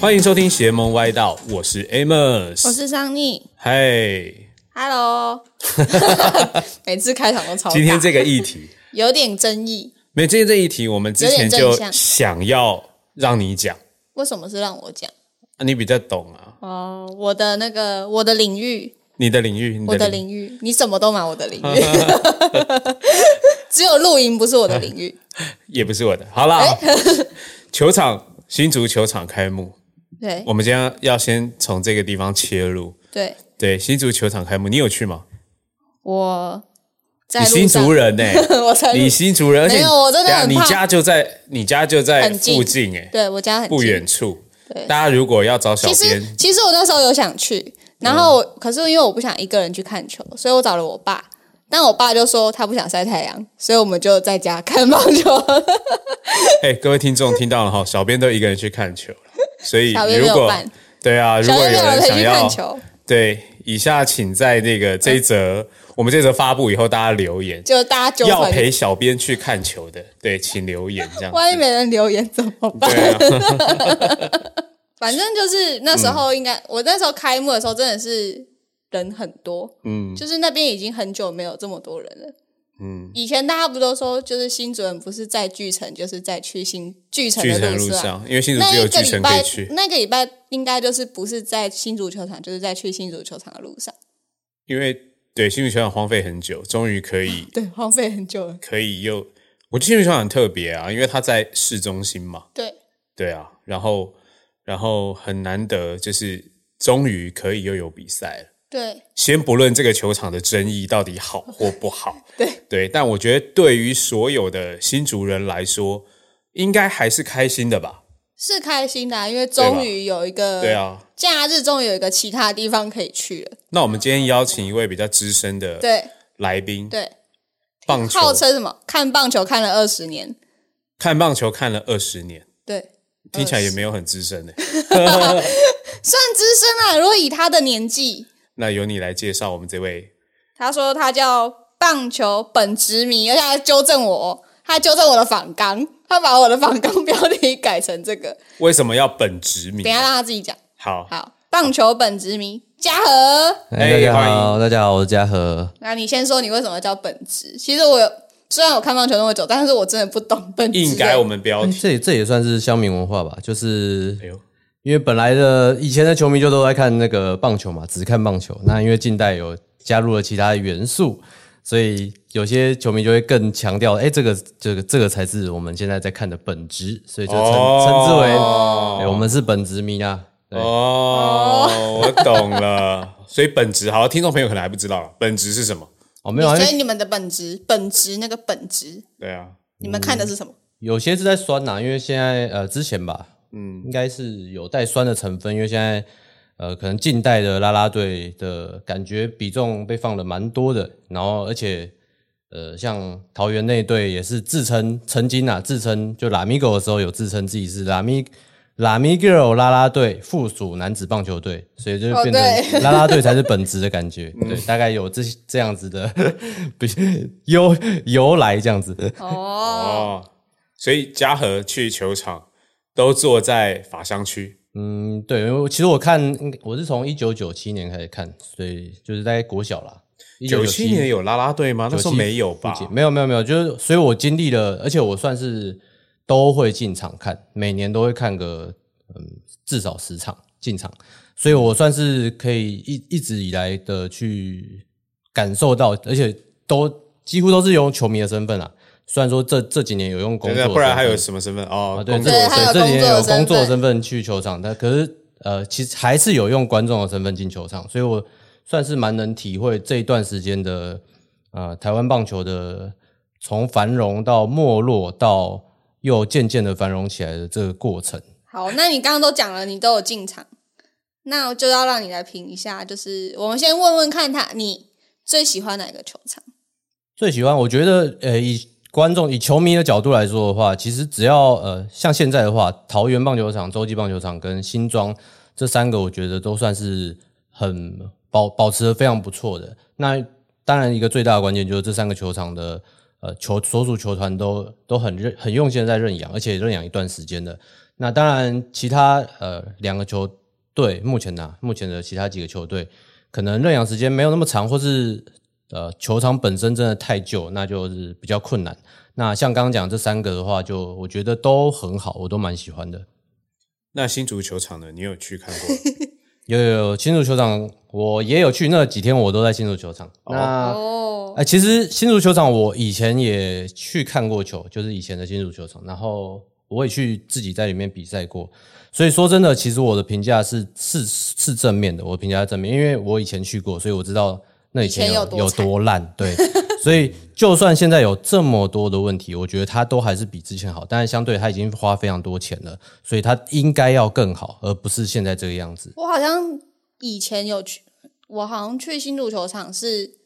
欢迎收听邪门歪道，我是 Amos，我是桑尼。嗨，，Hello。每次开场都超今天这个议题，有点争议，没今天这议题，我们之前就想要让你讲，为什么是让我讲？啊你比较懂啊，哦，我的那个我的领域，你的领域，你我的领领域，你什么都买我的领域，只有露营不是我的领域。也不是我的。好啦，球场新足球场开幕，对。我们今天要先从这个地方切入。对，对，新足球场开幕，你有去吗？我在你新路上族，人呢、我在路你新竹人，而且没有我真的你家就在你家就在附近哎、对我家很不远处。对。大家如果要找小编，其实我那时候有想去，然后我、可是因为我不想一个人去看球，所以我找了我爸。但我爸就说他不想晒太阳，所以我们就在家看棒球。哎、各位听众听到了哈，小编都一个人去看球了，所以如果对啊，如果有人想要看球，对，以下请在那个这一则、我们这则发布以后，大家留言就大家纠要。陪小编去看球的，对，请留言这样。万一没人留言怎么办？对啊，反正就是那时候应该，我那时候开幕的时候真的是人很多，嗯就是那边已经很久没有这么多人了。嗯，以前大家不都说，就是新主人不是在巨城，就是在去新巨城的路上。路上，因为新竹那一只有巨城可以去，，那个礼拜应该就是不是在新足球场，就是在去新足球场的路上。因为对新竹球场荒废很久，终于可以 对，荒废很久了。可以又，我觉得新竹球场很特别啊，因为它在市中心嘛，对，对啊，然后然后很难得，就是终于可以又有比赛了。对，先不论这个球场的争议到底好 或不好，对对，但我觉得对于所有的新族人来说，应该还是开心的吧？是开心的啊、因为终于有一个对啊。假日，终于有一个其他地方可以去了。那我们今天邀请一位比较资深的对来宾，对，棒球号称什么？看棒球看了二十年。看棒球看了二十年，对，听起来也没有很资深的。算资深啊。如果以他的年纪，那由你来介绍我们这位，他说他叫棒球本职迷，而且他纠正我，他还纠正我的反纲，他把我的反纲标题改成这个。为什么要本职名等一？下让他自己讲。好，好，棒球本职迷嘉禾，哎哎，大家好，大家好，我是嘉禾。那你先说你为什么叫本职？其实我有，虽然我看棒球那么久，但是我真的不懂本职。硬改我们标哎题。这也这也算是乡民文化吧，就是因为本来的以前的球迷就都在看那个棒球嘛，只看棒球。那因为近代有加入了其他的元素，所以有些球迷就会更强调，哎，这个这个这个才是我们现在在看的本质，所以就称、哦称之为、哎我们是本职迷啊。对，哦，我懂了。所以本质，好，听众朋友可能还不知道，本质是什么？哦，没有啊，所以你们的本职，本职那个本职，对啊，你们看的是什么？有些是在酸呐、因为现在呃之前吧，嗯，应该是有带酸的成分，因为现在呃可能近代的啦啦队的感觉比重被放的蛮多的，然后而且呃像桃园那队也是自称曾经啊自称就拉米狗的时候有自称自己是拉米拉米 girl 啦啦队附属男子棒球队，所以就哦变成啦啦队才是本职的感觉，对，大概有这这样子的比由由来这样子。哦，哦，所以嘉禾去球场都坐在法商区。嗯，对，因为其实我看，我是从一九九七年开始看，所以就是在国小啦。九七年有有啦啦队吗？那时候没有吧？没有没有没有，就是所以我经历了，而且我算是都会进场看，每年都会看个嗯至少十场进场，所以我算是可以一一直以来的去感受到，而且都几乎都是用球迷的身份啊。虽然说这这几年有用工作身份，不然还有什么身份？哦啊，，对，工作这对还有这几年有工作身份去球场，但可是呃，其实还是有用观众的身份进球场，所以我算是蛮能体会这一段时间的呃台湾棒球的从繁荣到没落到又渐渐的繁荣起来的这个过程。好，那你刚刚都讲了，你都有进场，那我就要让你来评一下，就是我们先问问看他，你最喜欢哪个球场？最喜欢，我觉得，呃，以观众、以球迷的角度来说的话，其实只要呃，像现在的话，桃园棒球场、洲际棒球场跟新庄这三个，我觉得都算是很保保持的非常不错的。那当然，一个最大的关键就是这三个球场的呃球所属球团都都很认很用心的在认养，而且认养一段时间的。那当然，其他呃两个球队目前呢，目前的其他几个球队可能认养时间没有那么长，或是呃球场本身真的太旧，那就是比较困难。那像刚刚讲这三个的话，就我觉得都很好，我都蛮喜欢的。那新足球场呢？你有去看过？有有有，新足球场我也有去，那几天我都在新足球场。那哦，哎、其实新足球场我以前也去看过球，就是以前的新足球场，然后我也去自己在里面比赛过。所以说真的，其实我的评价是是是正面的，我评价是正面，因为我以前去过，所以我知道那以前有多多烂。对，所以就算现在有这么多的问题，我觉得它都还是比之前好，但是相对它已经花非常多钱了，所以它应该要更好，而不是现在这个样子。我好像以前有去，我好像去新足球场是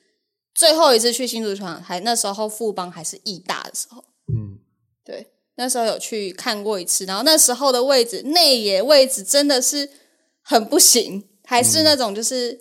最后一次去新足球场，还那时候富邦还是义大的时候，嗯，对，那时候有去看过一次，然后那时候的位置内野位置真的是很不行，还是那种就是、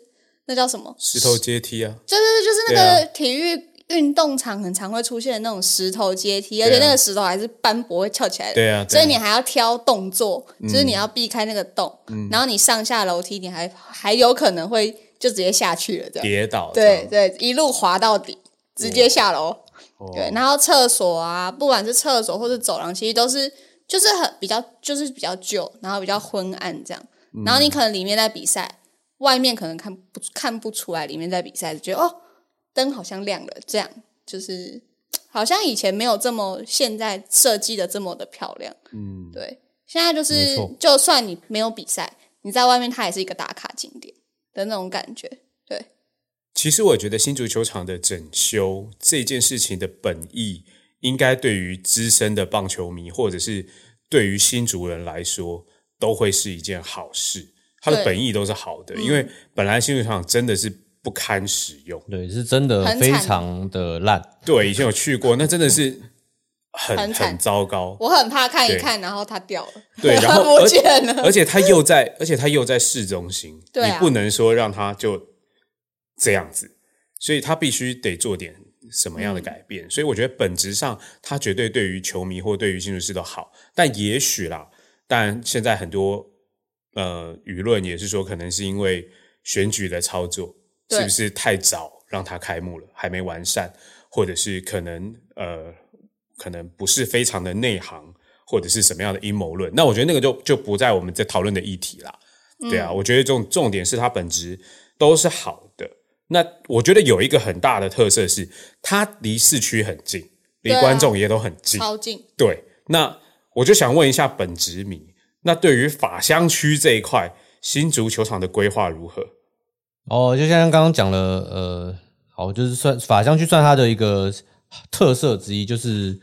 那叫什么，石头阶梯啊，就是就是那个体育运动场很常会出现的那种石头阶梯，而且那个石头还是斑驳会翘起来的，对啊，所以你还要挑动作，就是你要避开那个洞，然后你上下楼梯，你还还有可能会就直接下去了，这样。跌倒，对对，一路滑到底，直接下楼。哦。对，然后厕所啊，不管是厕所或是走廊，其实都是就是很比较就是比较旧，然后比较昏暗这样。然后你可能里面在比赛，外面可能看不看不出来里面在比赛，就觉得哦灯好像亮了，这样就是 好像以前没有这么现在设计的这么的漂亮。嗯，对，现在就是就算你没有比赛，你在外面它也是一个打卡景点的那种感觉。对，其实我觉得新足球场的整修这件事情的本意，应该对于资深的棒球迷，或者是对于新竹人来说，都会是一件好事。它的本意都是好的，因为本来新足球场真的是不堪使用。对，是真的非常的烂。对，以前有去过，那真的是很很很糟糕。我很怕看一看，然后它掉了，对，然后 不而见了。而且它又在，而且它又在市中心，对啊你不能说让它就这样子，所以它必须得做点什么样的改变。所以我觉得本质上，它绝对对于球迷或对于新竹市都好，但也许啦，但现在很多呃舆论也是说，可能是因为选举的操作是不是太早让它开幕了，还没完善，或者是可能呃可能不是非常的内行，或者是什么样的阴谋论。那我觉得那个就就不在我们在讨论的议题啦。对啊，我觉得重重点是它本质都是好的。那我觉得有一个很大的特色是，它离市区很近，离观众也都很近。超近，对，那我就想问一下本职迷，那对于法香区这一块，新足球场的规划如何？哦，就像刚刚讲了，呃，好，就是算法香区算它的一个特色之一，就是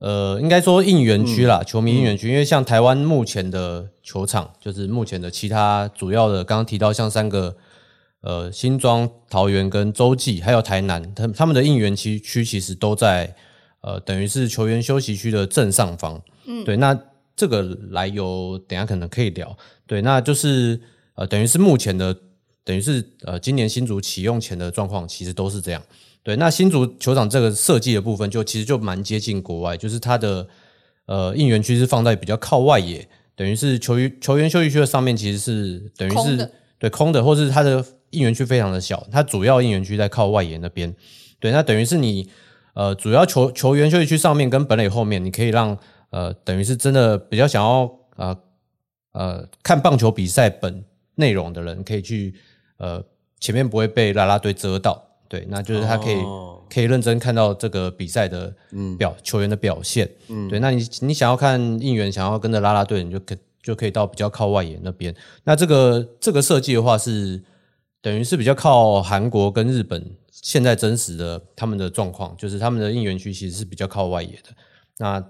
呃，应该说应援区啦，球迷应援区。因为像台湾目前的球场，就是目前的其他主要的，刚刚提到像三个呃新庄、桃园跟洲际，还有台南，他他们的应援区区其实都在呃，等于是球员休息区的正上方。嗯，对，那这个来由等下可能可以聊。对，那就是呃，等于是目前的，等于是呃，今年新竹启用前的状况，其实都是这样。对，那新竹球场这个设计的部分，就其实就蛮接近国外，就是它的呃应援区是放在比较靠外野，等于是球员球员休息区的上面，其实是等于是空对空的，或是它的应援区非常的小，它主要应援区在靠外野那边。对，那等于是你呃主要球球员休息区上面跟本垒后面，你可以让呃等于是真的比较想要呃呃看棒球比赛本内容的人，可以去呃前面不会被啦啦队遮到。对，那就是他可以、哦可以认真看到这个比赛的表、球员的表现。嗯，对，那你你想要看应援，想要跟着啦啦队，你就可就可以到比较靠外野那边。那这个这个设计的话是等于是比较靠韩国跟日本现在真实的他们的状况，就是他们的应援区其实是比较靠外野的。那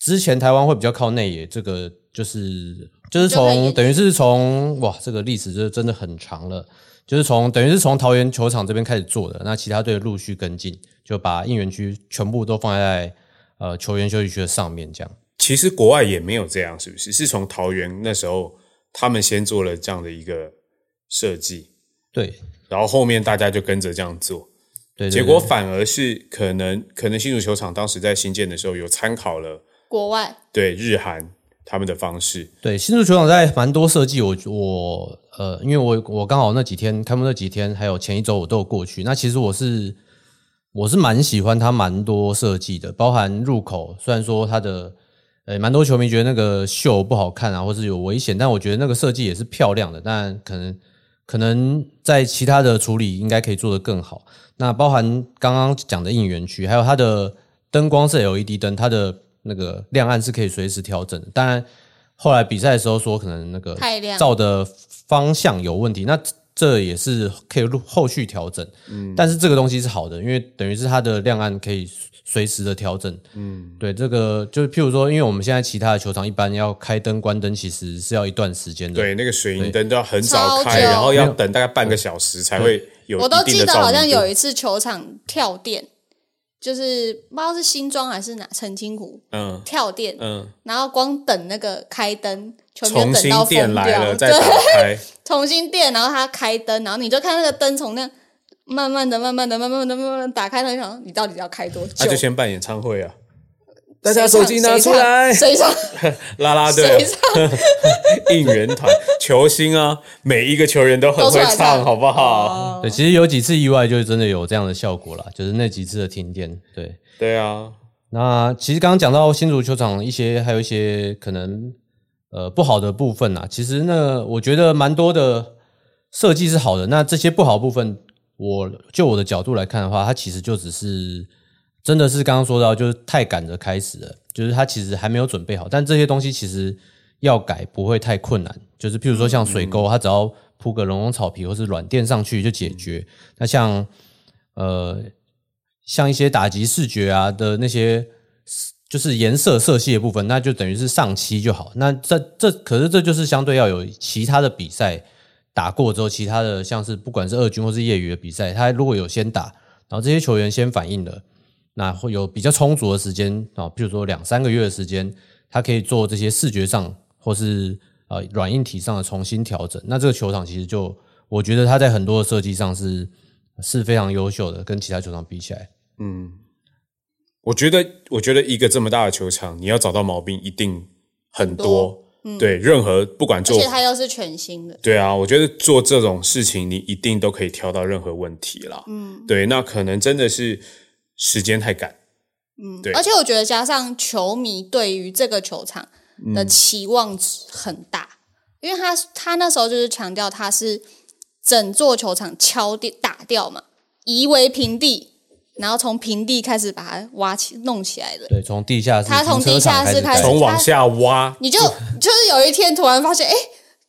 之前台湾会比较靠内野，这个就是就是从等于是从哇，这个历史就真的很长了。就是从等于是从桃园球场这边开始做的，那其他队陆续跟进，就把应援区全部都放在呃球员休息区的上面，这样。其实国外也没有这样，是不是？是从桃园那时候他们先做了这样的一个设计，对然后后面大家就跟着这样做。对对结果反而是可能可能新竹球场当时在新建的时候有参考了国外对日韩他们的方式，对，新竹球场在蛮多设计，我我呃，因为我我刚好那几天开幕那几天，还有前一周我都有过去。那其实我是我是蛮喜欢它蛮多设计的，包含入口，虽然说它的呃蛮多球迷觉得那个秀不好看啊，或是有危险，但我觉得那个设计也是漂亮的，但可能可能在其他的处理应该可以做得更好。那包含刚刚讲的应援区，还有它的灯光是 LED 灯，它的那个亮暗是可以随时调整的。当然，后来比赛的时候说可能那个太亮照的方向有问题，那这也是可以后后续调整。嗯，但是这个东西是好的，因为等于是它的亮暗可以随时的调整。嗯，对，这个就是譬如说，因为我们现在其他的球场一般要开灯关灯，其实是要一段时间的。对，那个水银灯都要很早开，久然后要等大概半个小时才会有我都记得好像有一次球场跳电，就是不知道是新庄还是哪澄清湖嗯。跳电，嗯，然后光等那个开灯，球迷就重新等到疯电来了掉，对，开，重新电，然后它开灯，然后你就看那个灯从那慢慢的、慢慢的、慢慢的、慢慢的打开，那想说你到底要开多久？那就先办演唱会啊！大家手机拿出来，谁唱？啦啦 队谁啊、唱？应援团、球星啊，每一个球员都很会唱，唱好不好？哦对，其实有几次意外，就是真的有这样的效果啦，就是那几次的停电。对，对啊，那其实刚刚讲到新竹球场一些，还有一些可能呃不好的部分啊，其实那我觉得蛮多的设计是好的。那这些不好的部分，我就我的角度来看的话，它其实就只是真的是刚刚说到，就是太赶着开始了，就是他其实还没有准备好。但这些东西其实要改不会太困难，就是譬如说像水沟，它只要铺个绒绒草皮或是软垫上去就解决。那像呃像一些打击视觉啊的那些，就是颜色色系的部分，那就等于是上漆就好。那这这可是这就是相对要有其他的比赛打过之后，其他的像是不管是二军或是业余的比赛，他如果有先打，然后这些球员先反应了，那会有比较充足的时间啊，比如说两三个月的时间，他可以做这些视觉上或是呃软硬体上的重新调整。那这个球场其实就我觉得它在很多的设计上是是非常优秀的，跟其他球场比起来。嗯我觉得，我觉得一个这么大的球场，你要找到毛病一定很多。对，任何不管做而做且它又是全新的，对啊，我觉得做这种事情，你一定都可以挑到任何问题啦。嗯，对，那可能真的是时间太赶。嗯，对而且我觉得加上球迷对于这个球场的期望值很大，因为他他那时候就是强调他是整座球场敲掉打掉嘛，夷为平地，然后从平地开始把它挖起弄起来的。对，从地下室他从地下室开始从往下挖，你就 就是有一天突然发现，哎、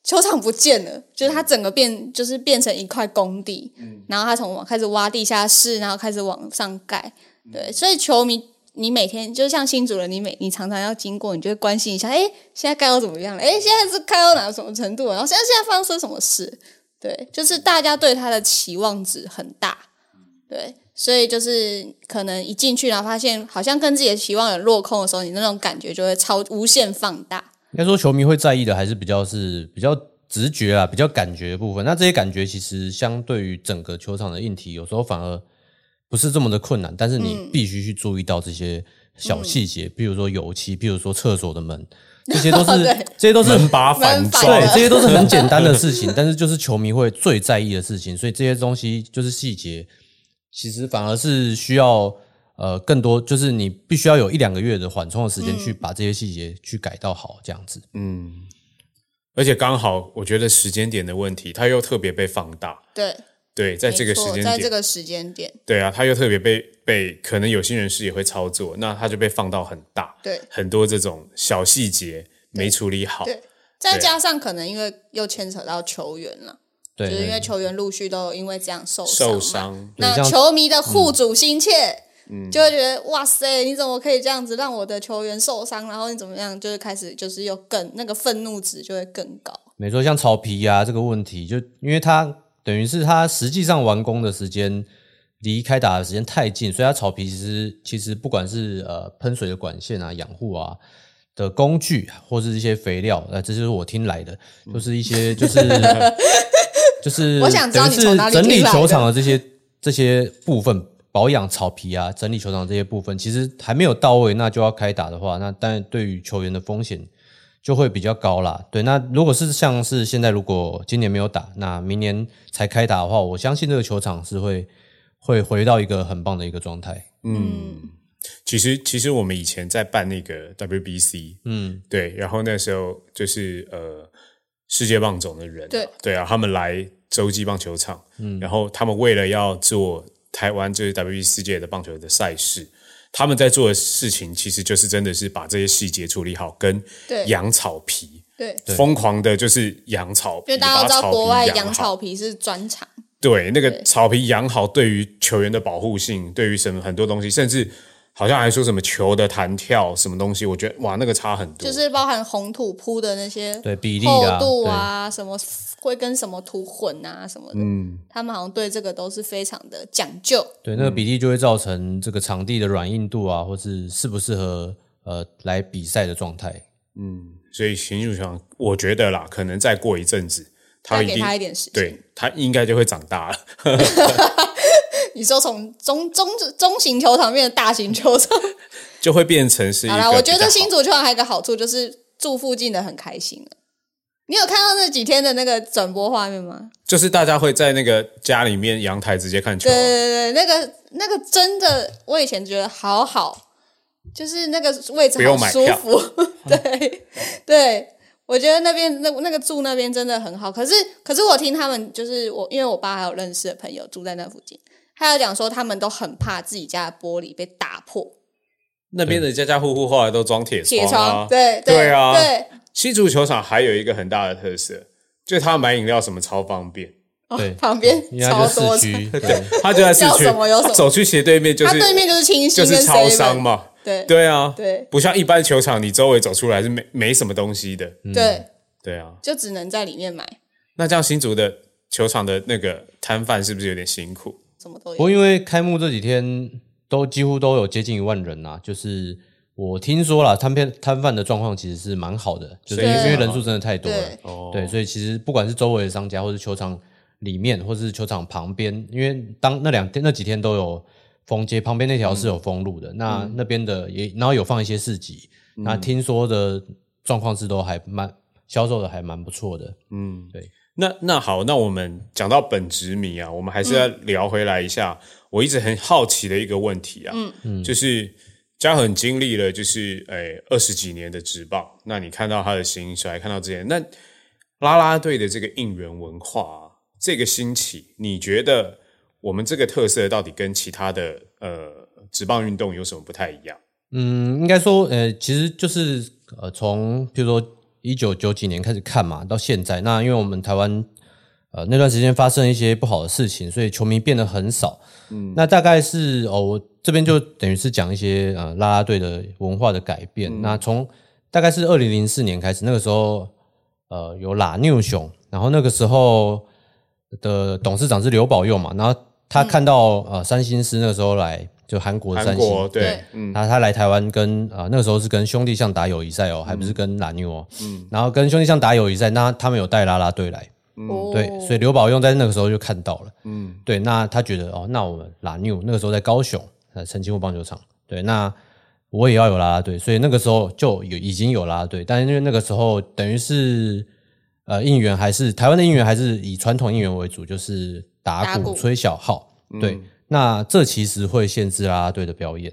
球场不见了，就是它整个变就是变成一块工地，然后他从往开始挖地下室，然后开始往上盖，对，所以球迷你每天就像新主人，你每你常常要经过，你就会关心一下，哎、现在盖到怎么样了？哎、现在是盖到哪什么程度了？然后现在现在发生什么事？对，就是大家对他的期望值很大，对，所以就是可能一进去，然后发现好像跟自己的期望有落空的时候，你那种感觉就会超无限放大。应该说球迷会在意的还是比较是比较直觉啊，比较感觉的部分。那这些感觉其实相对于整个球场的硬体，有时候反而不是这么的困难，但是你必须去注意到这些小细节，比如说油漆，比如说厕所的门，这些都是对。这些都是很把反门把装对，这些都是很简单的事情，但是就是球迷会最在意的事情，所以这些东西就是细节，其实反而是需要呃更多，就是你必须要有一两个月的缓冲的时间去把这些细节去改到好，这样子。嗯。而且刚好我觉得时间点的问题，它又特别被放大。对，对，在这个时间点，在这个时间点，对啊，它又特别被被可能有心人士也会操作，那它就被放到很大，对。很多这种小细节没处理好。对，再加上可能因为又牵扯到球员了，对，就是因为球员陆续都因为这样受伤受伤，那球迷的护主心切，就会觉得哇塞，你怎么可以这样子让我的球员受伤？然后你怎么样，就是开始就是又更那个愤怒值就会更高。没错，像草皮啊这个问题，就因为它等于是它实际上完工的时间离开打的时间太近，所以它草皮其实其实不管是呃喷水的管线啊、养护啊的工具，或是一些肥料，呃，这就是我听来的，就是一 些就是就是我想知道你从哪里整理球场的这些这些部分保养草皮啊、整理球场这些部分，其实还没有到位，那就要开打的话，那但对于球员的风险就会比较高啦。对，那如果是像是现在，如果今年没有打，那明年才开打的话，我相信这个球场是会会回到一个很棒的一个状态。嗯，其实，其实我们以前在办那个 WBC，嗯，对，然后那时候就是呃，世界棒总的人、啊，对。对啊，他们来洲际棒球场，嗯，然后他们为了要做台湾就是 WBC 世界的棒球的赛事，他们在做的事情其实就是真的是把这些细节处理好，跟对。养草皮，对，疯狂的就是养草皮，因为大家都知道国外养草皮是专长，对，那个草皮养好，对于球员的保护性，对于什么很多东西，甚至好像还说什么球的弹跳什么东西，我觉得哇，那个差很多。就是包含红土铺的那些对比例厚啊，度啊，什么会跟什么土混啊什么的，嗯，他们好像对这个都是非常的讲究。对对，那个比例就会造成这个场地的软硬度啊，或是适不适合呃来比赛的状态。嗯所以新入场，我觉得啦，可能再过一阵子，他再给一定他一点时间。对他应该就会长大了。你说从中中中型球场变成大型球场，就会变成是一个好啦，我觉比较好得新足球场还有一个好处就是住附近的很开心了。你有看到那几天的那个转播画面吗？就是大家会在那个家里面阳台直接看球对啊、对对，那个那个真的，我以前觉得好好，就是那个位置不用好舒票服。对对，我觉得那边那那个住那边真的很好。可是可是我听他们就是我，因为我爸还有认识的朋友住在那附近，他有讲说他们都很怕自己家的玻璃被打破，那边的家家户户后来都装铁铁窗啊窗，。对对啊对，西竹球场还有一个很大的特色，就是他买饮料什么超方便。对，旁边超多对他就在市区，什么有什么走去斜对面就是他对面就是清新跟就是超 7-Eleven 商嘛。对对啊，对不像一般球场，你周围走出来是没没什么东西的。对，对啊，就只能在里面买，那这样新竹的球场的那个摊贩是不是有点辛苦？什么都有。不过因为开幕这几天都几乎都有接近一万人呐、就是我听说了摊片摊贩的状况其实是蛮好的，就是因为人数真的太多了。对，所以其实不管是周围的商家，或是球场里面，或是球场旁边，因为当那两天那几天都有封街，旁边那条是有封路的，那那边的也然后有放一些市集，那听说的状况是都还蛮销售的还蛮不错的，嗯，对。那那好，那我们讲到本职迷啊，我们还是要聊回来一下。我一直很好奇的一个问题啊，嗯，就是嘉恒经历了就是诶二十几年的职棒，那你看到他的兴衰，看到之前那啦啦队的这个应援文化、啊、这个兴起，你觉得我们这个特色到底跟其他的呃职棒运动有什么不太一样？嗯，应该说，呃，其实就是呃，从比如说一九九几年开始看嘛，到现在，那因为我们台湾呃那段时间发生一些不好的事情，所以球迷变得很少。嗯，那大概是哦，我这边就等于是讲一些呃啦啦队的文化的改变。那从大概是二零零四年开始，那个时候呃有拉纽熊，然后那个时候的董事长是刘宝佑嘛，然后他看到、呃三星师那个时候来，就韩国三星，国对对，嗯。他他来台湾跟啊、呃那个时候是跟兄弟象打友谊赛哦，还不是跟拉妞哦。嗯，然后跟兄弟象打友谊赛，那他们有带啦啦队来，哦。对，所以刘宝用在那个时候就看到了。嗯，对，那他觉得哦，那我们拉妞那个时候在高雄呃澄清湖棒球场，对，那我也要有啦啦队，所以那个时候就有已经有啦啦队，但是因为那个时候等于是呃应援还是台湾的应援还是以传统应援为主，就是打打鼓。鼓吹小号，对，那这其实会限制啦啦队的表演。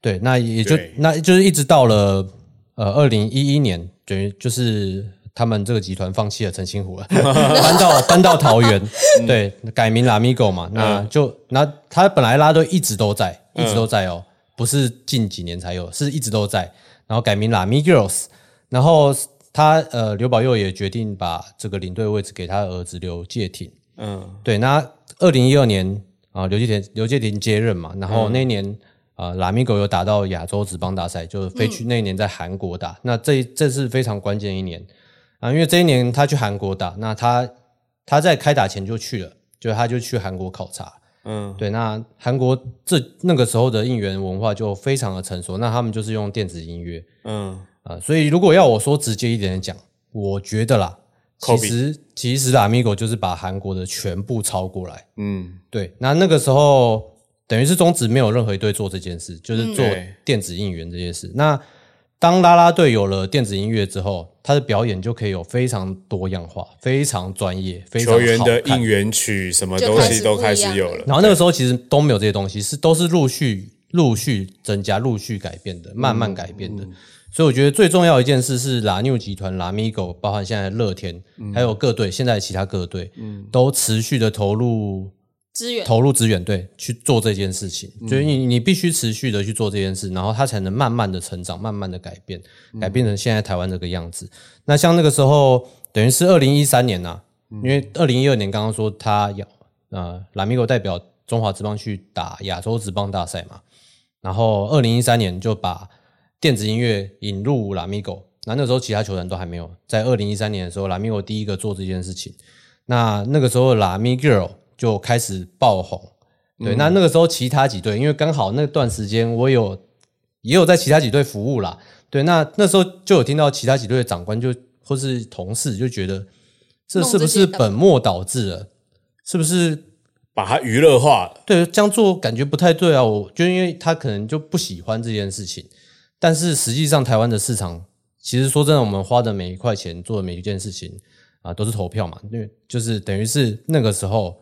对，那也就那就是一直到了呃二零一一年，等于就是他们这个集团放弃了澄清湖了，搬到搬到桃园，对，改名 Lamigo 嘛，那就那他本来啦啦队一直都在，一直都在哦，不是近几年才有，是一直都在，然后改名 Lami Girls，然后他呃刘宝佑也决定把这个领队位置给他儿子刘介廷，嗯。对，那二零一二年啊，刘继廷刘继廷接任嘛，然后那一年啊，拉米狗有打到亚洲职棒大赛，就是飞去那一年在韩国打，那这这是非常关键一年。啊，因为这一年他去韩国打，那他他在开打前就去了，就他就去韩国考察，嗯。对，那韩国这那个时候的应援文化就非常的成熟，那他们就是用电子音乐。嗯。啊，所以如果要我说直接一点的讲，我觉得啦，其实其实拉米狗就是把韩国的全部抄过来。嗯对，那那个时候等于是中职没有任何一队做这件事，就是做对电子应援这件事。那当啦啦队有了电子音乐之后，他的表演就可以有非常多样化、非常专业、非常球员的应援曲什么东西都开始有了。然后那个时候其实都没有这些东西，是都是陆续陆续增加、陆续改变的，慢慢改变的。所以我觉得最重要一件事是拉 New 集团、拉米狗，包含现在乐天，还有各队，现在其他各队，都持续的投入资源投入资源，对，去做这件事情。所以你你必须持续的去做这件事，然后它才能慢慢的成长，慢慢的改变，改变成现在台湾这个样子。那像那个时候，等于是二零一三年呐、因为二零一二年刚刚说他要呃拉米狗代表中华职棒去打亚洲职棒大赛嘛，然后二零一三年就把电子音乐引入拉米狗，那那时候其他球团都还没有。在二零一三年的时候，拉米狗第一个做这件事情。那那个时候拉米 girl 就开始爆红，对，那那个时候其他几队，因为刚好那段时间我有也有在其他几队服务啦，对，那那时候就有听到其他几队的长官就或是同事就觉得这是不是本末倒置了？是不是把它娱乐化了，对，这样做感觉不太对啊！我就因为他可能就不喜欢这件事情，但是实际上台湾的市场，其实说真的，我们花的每一块钱做的每一件事情啊，都是投票嘛，因为就是等于是那个时候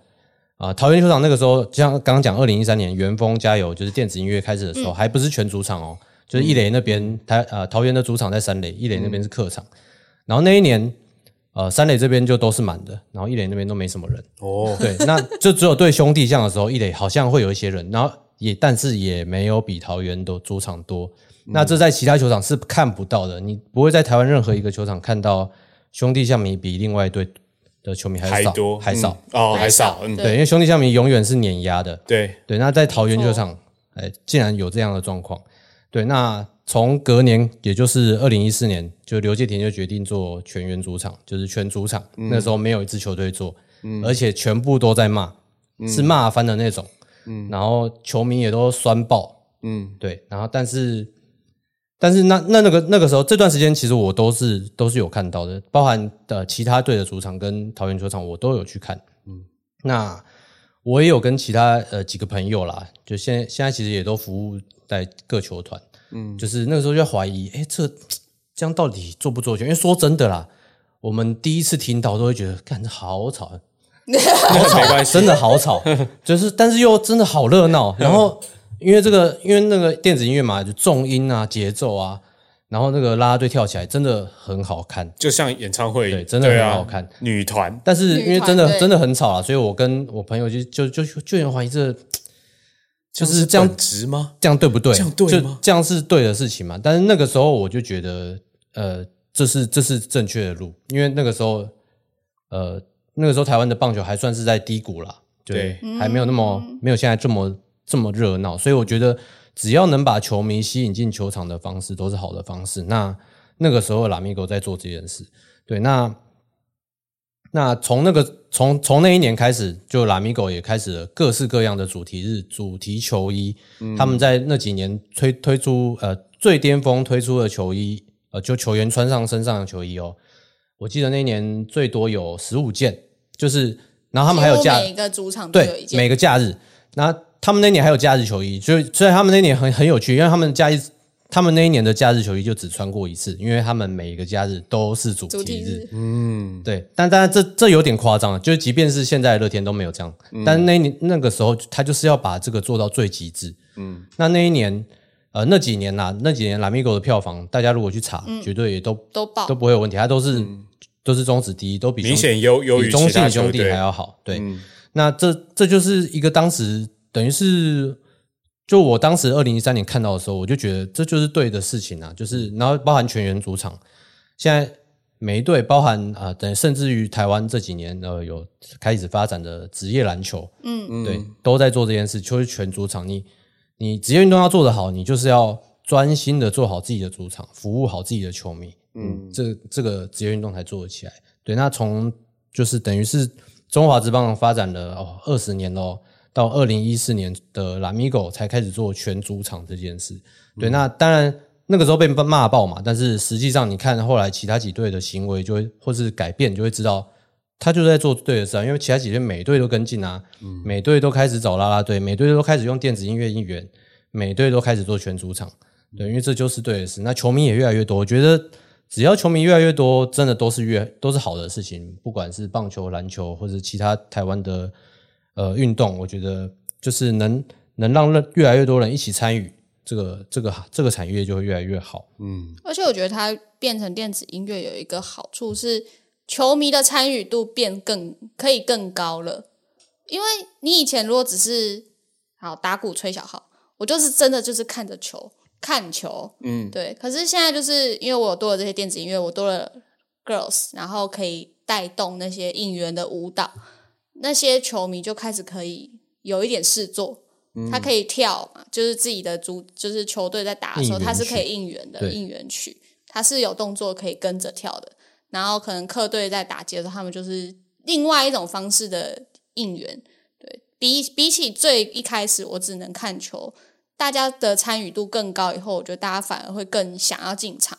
啊，桃园球场那个时候，就像刚刚讲，二零一三年元丰加油就是电子音乐开始的时候，还不是全主场哦，就是一垒那边，台呃桃园的主场在三垒，一垒那边是客场，然后那一年。呃，三垒这边就都是满的，然后一垒那边都没什么人。哦，对，那就只有对兄弟象的时候，一垒好像会有一些人，然后也但是也没有比桃园的主场多。那这在其他球场是看不到的，你不会在台湾任何一个球场看到兄弟象迷比另外一队的球迷还少，还多还少。嗯哦，还还少对，因为兄弟象迷永远是碾压的。对，对，那在桃园球场，哎，竟然有这样的状况。对，那从隔年，也就是二零一四年，就刘介廷就决定做全员主场，就是全主场。那时候没有一支球队做，而且全部都在骂，是骂翻的那种。然后球迷也都酸爆。嗯，对，然后但是但是那那那个那个时候这段时间，其实我都是都是有看到的，包含呃其他队的主场跟桃园球场，我都有去看。嗯，那我也有跟其他呃几个朋友啦，就现在现在其实也都服务在各球团。嗯，就是那个时候就怀疑，哎，这这样到底做不做全？因为说真的啦，我们第一次听到都会觉得，干这好吵，好吵，真的好吵，就是但是又真的好热闹。然后因为这个，因为那个电子音乐嘛，就重音啊、节奏啊，然后那个啦啦队跳起来真的很好看。就像演唱会，对真的对啊很好看。女团，但是因为真的女团对真的很吵啊，所以我跟我朋友就就就就有点怀疑这，就是这样本质吗？这样对不对？这样对就吗这样是对的事情嘛？但是那个时候我就觉得，呃，这是这是正确的路，因为那个时候，呃，那个时候台湾的棒球还算是在低谷啦，对，还没有那么没有现在这么这么热闹，所以我觉得只要能把球迷吸引进球场的方式都是好的方式。那那个时候拉米狗在做这件事，对，那那从那个从从那一年开始，就拉米狗也开始了各式各样的主题日、主题球衣。他们在那几年推推出呃最巅峰推出的球衣，呃就球员穿上身上的球衣哦。我记得那一年最多有十五件，就是然后他们还有假每一个主场都有一对，件，每个假日。那他们那年还有假日球衣，所以所以他们那年很很有趣，因为他们假日，他们那一年的假日球衣就只穿过一次，因为他们每一个假日都是主主题题日。日。嗯，对，但当然这这有点夸张了，就是即便是现在的乐天都没有这样，但那一年那个时候他就是要把这个做到最极致。嗯，那那一年呃那几年呐、那几年拉米狗的票房，大家如果去查，绝对也都都爆。都不会有问题，它都是、都是中指第一，都比兄明显优优于中其他球信兄弟。队还要好。对，那这这就是一个当时等于是，就我当时二零一三年看到的时候，我就觉得这就是对的事情啊，就是然后包含全员主场，现在每一队包含啊、呃等甚至于台湾这几年呃有开始发展的职业篮球，嗯，对，都在做这件事，就是全主场。你你职业运动要做得好，你就是要专心的做好自己的主场，服务好自己的球迷。嗯，这这个职业运动才做得起来。对，那从就是等于是中华职棒发展了哦二十年喽，到二零一四年的拉米狗才开始做全主场这件事。对，那当然那个时候被骂爆嘛，但是实际上你看后来其他几队的行为就会或是改变，就会知道他就在做对的事啊，因为其他几队每队都跟进啊，每队都开始找啦啦队，每队都开始用电子音乐应援，每队都开始做全主场，对，因为这就是对的事。那球迷也越来越多，我觉得只要球迷越来越多，真的都是越都是好的事情，不管是棒球、篮球或者其他台湾的呃运动，我觉得就是能能让越来越多人一起参与。这个这个这个产业就会越来越好，嗯，而且我觉得它变成电子音乐有一个好处是，球迷的参与度变更可以更高了。因为你以前如果只是好打鼓吹小号，我就是真的就是看着球看球，嗯，对。可是现在就是因为我多了这些电子音乐，我多了 girls，然后可以带动那些应援的舞蹈，那些球迷就开始可以有一点事做。他可以跳嘛，就是自己的足，就是球队在打的时候，他是可以应援的应援曲，他是有动作可以跟着跳的。然后可能客队在打击的时候，他们就是另外一种方式的应援。对比比起最一开始我只能看球，大家的参与度更高以后，我觉得大家反而会更想要进场。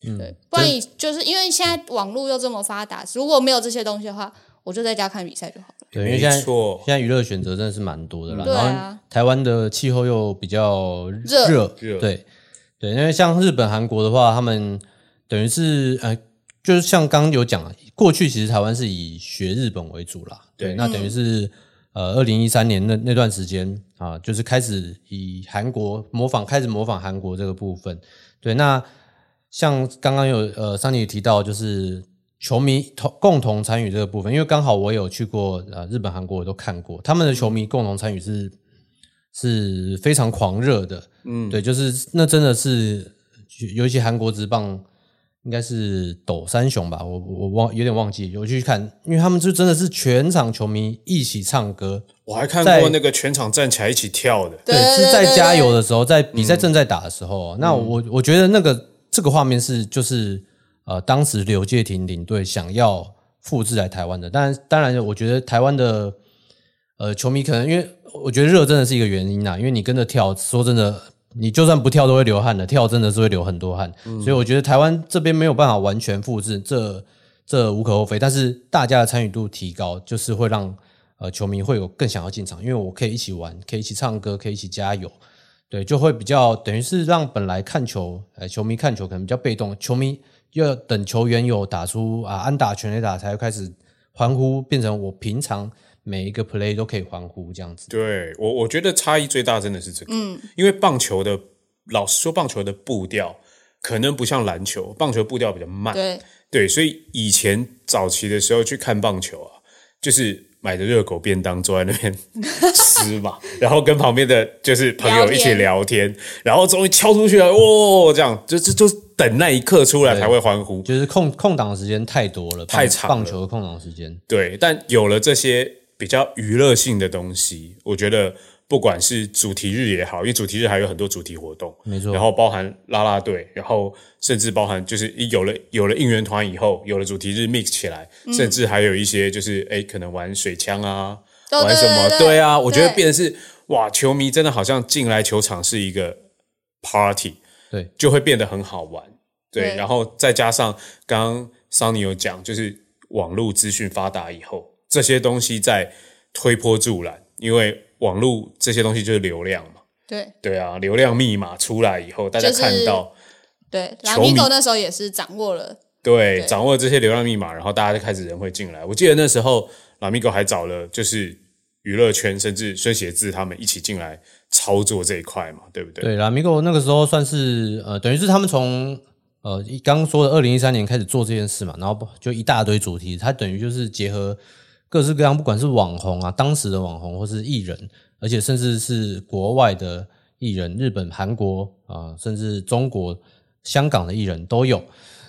对，不然就是因为现在网络又这么发达，如果没有这些东西的话，我就在家看比赛就好了。对，因为现在现在娱乐选择真的是蛮多的啦。然后台湾的气候又比较热，对对。因为像日本、韩国的话，他们等于是呃，就是像刚刚有讲，过去其实台湾是以学日本为主啦。对，那等于是呃，二零一三年那那段时间啊，就是开始以韩国模仿，开始模仿韩国这个部分。对，那像刚刚有呃，桑尼提到就是。球迷同共同参与这个部分，因为刚好我有去过呃日本、韩国，我都看过他们的球迷共同参与是是非常狂热的，嗯，对，就是那真的是尤其韩国职棒应该是斗三雄吧，我我忘有点忘记，我去看，因为他们就真的是全场球迷一起唱歌，我还看过那个全场站起来一起跳的，对，是在加油的时候，在比赛正在打的时候，那我我觉得那个这个画面是就是。呃，当时刘介廷领队想要复制来台湾的，但当然，我觉得台湾的呃球迷可能因为我觉得热真的是一个原因呐，因为你跟着跳，说真的，你就算不跳都会流汗的，跳真的是会流很多汗，所以我觉得台湾这边没有办法完全复制，这这无可厚非。但是大家的参与度提高，就是会让呃球迷会有更想要进场，因为我可以一起玩，可以一起唱歌，可以一起加油，对，就会比较等于是让本来看球呃球迷看球可能比较被动，球迷。要等球员有打出啊安打全垒打，才开始欢呼，变成我平常每一个 play 都可以欢呼这样子。对我，我觉得差异最大真的是这个，嗯，因为棒球的，老实说，棒球的步调可能不像篮球，棒球步调比较慢，对对，所以以前早期的时候去看棒球啊，就是。买的热狗便当，坐在那边吃嘛，然后跟旁边的就是朋友一起聊天，然后终于敲出去了，哇，这样就就就等那一刻出来才会欢呼，就是空空档时间太多了，太长，棒球的空档时间。对，但有了这些比较娱乐性的东西，我觉得。不管是主题日也好，因为主题日还有很多主题活动，没错。然后包含啦啦队，然后甚至包含就是有了有了应援团以后，有了主题日 mix 起来，甚至还有一些就是哎，可能玩水枪啊，玩什么？对啊，我觉得变的是哇，球迷真的好像进来球场是一个 party，对，就会变得很好玩。对，然后再加上刚刚桑尼有讲，就是网络资讯发达以后，这些东西在推波助澜，因为。网络这些东西就是流量嘛，对对啊，流量密码出来以后，大家看到，对，拉米狗那时候也是掌握了，对，掌握了这些流量密码，然后大家就开始人会进来。我记得那时候拉米狗还找了就是娱乐圈，甚至孙协志他们一起进来操作这一块嘛，对不对？对，啦米狗那个时候算是呃，等于是他们从呃刚刚说的二零一三年开始做这件事嘛，然后就一大堆主题，它等于就是结合。各式各样，不管是网红啊，当时的网红，或是艺人，而且甚至是国外的艺人，日本、韩国啊，甚至中国、香港的艺人都有。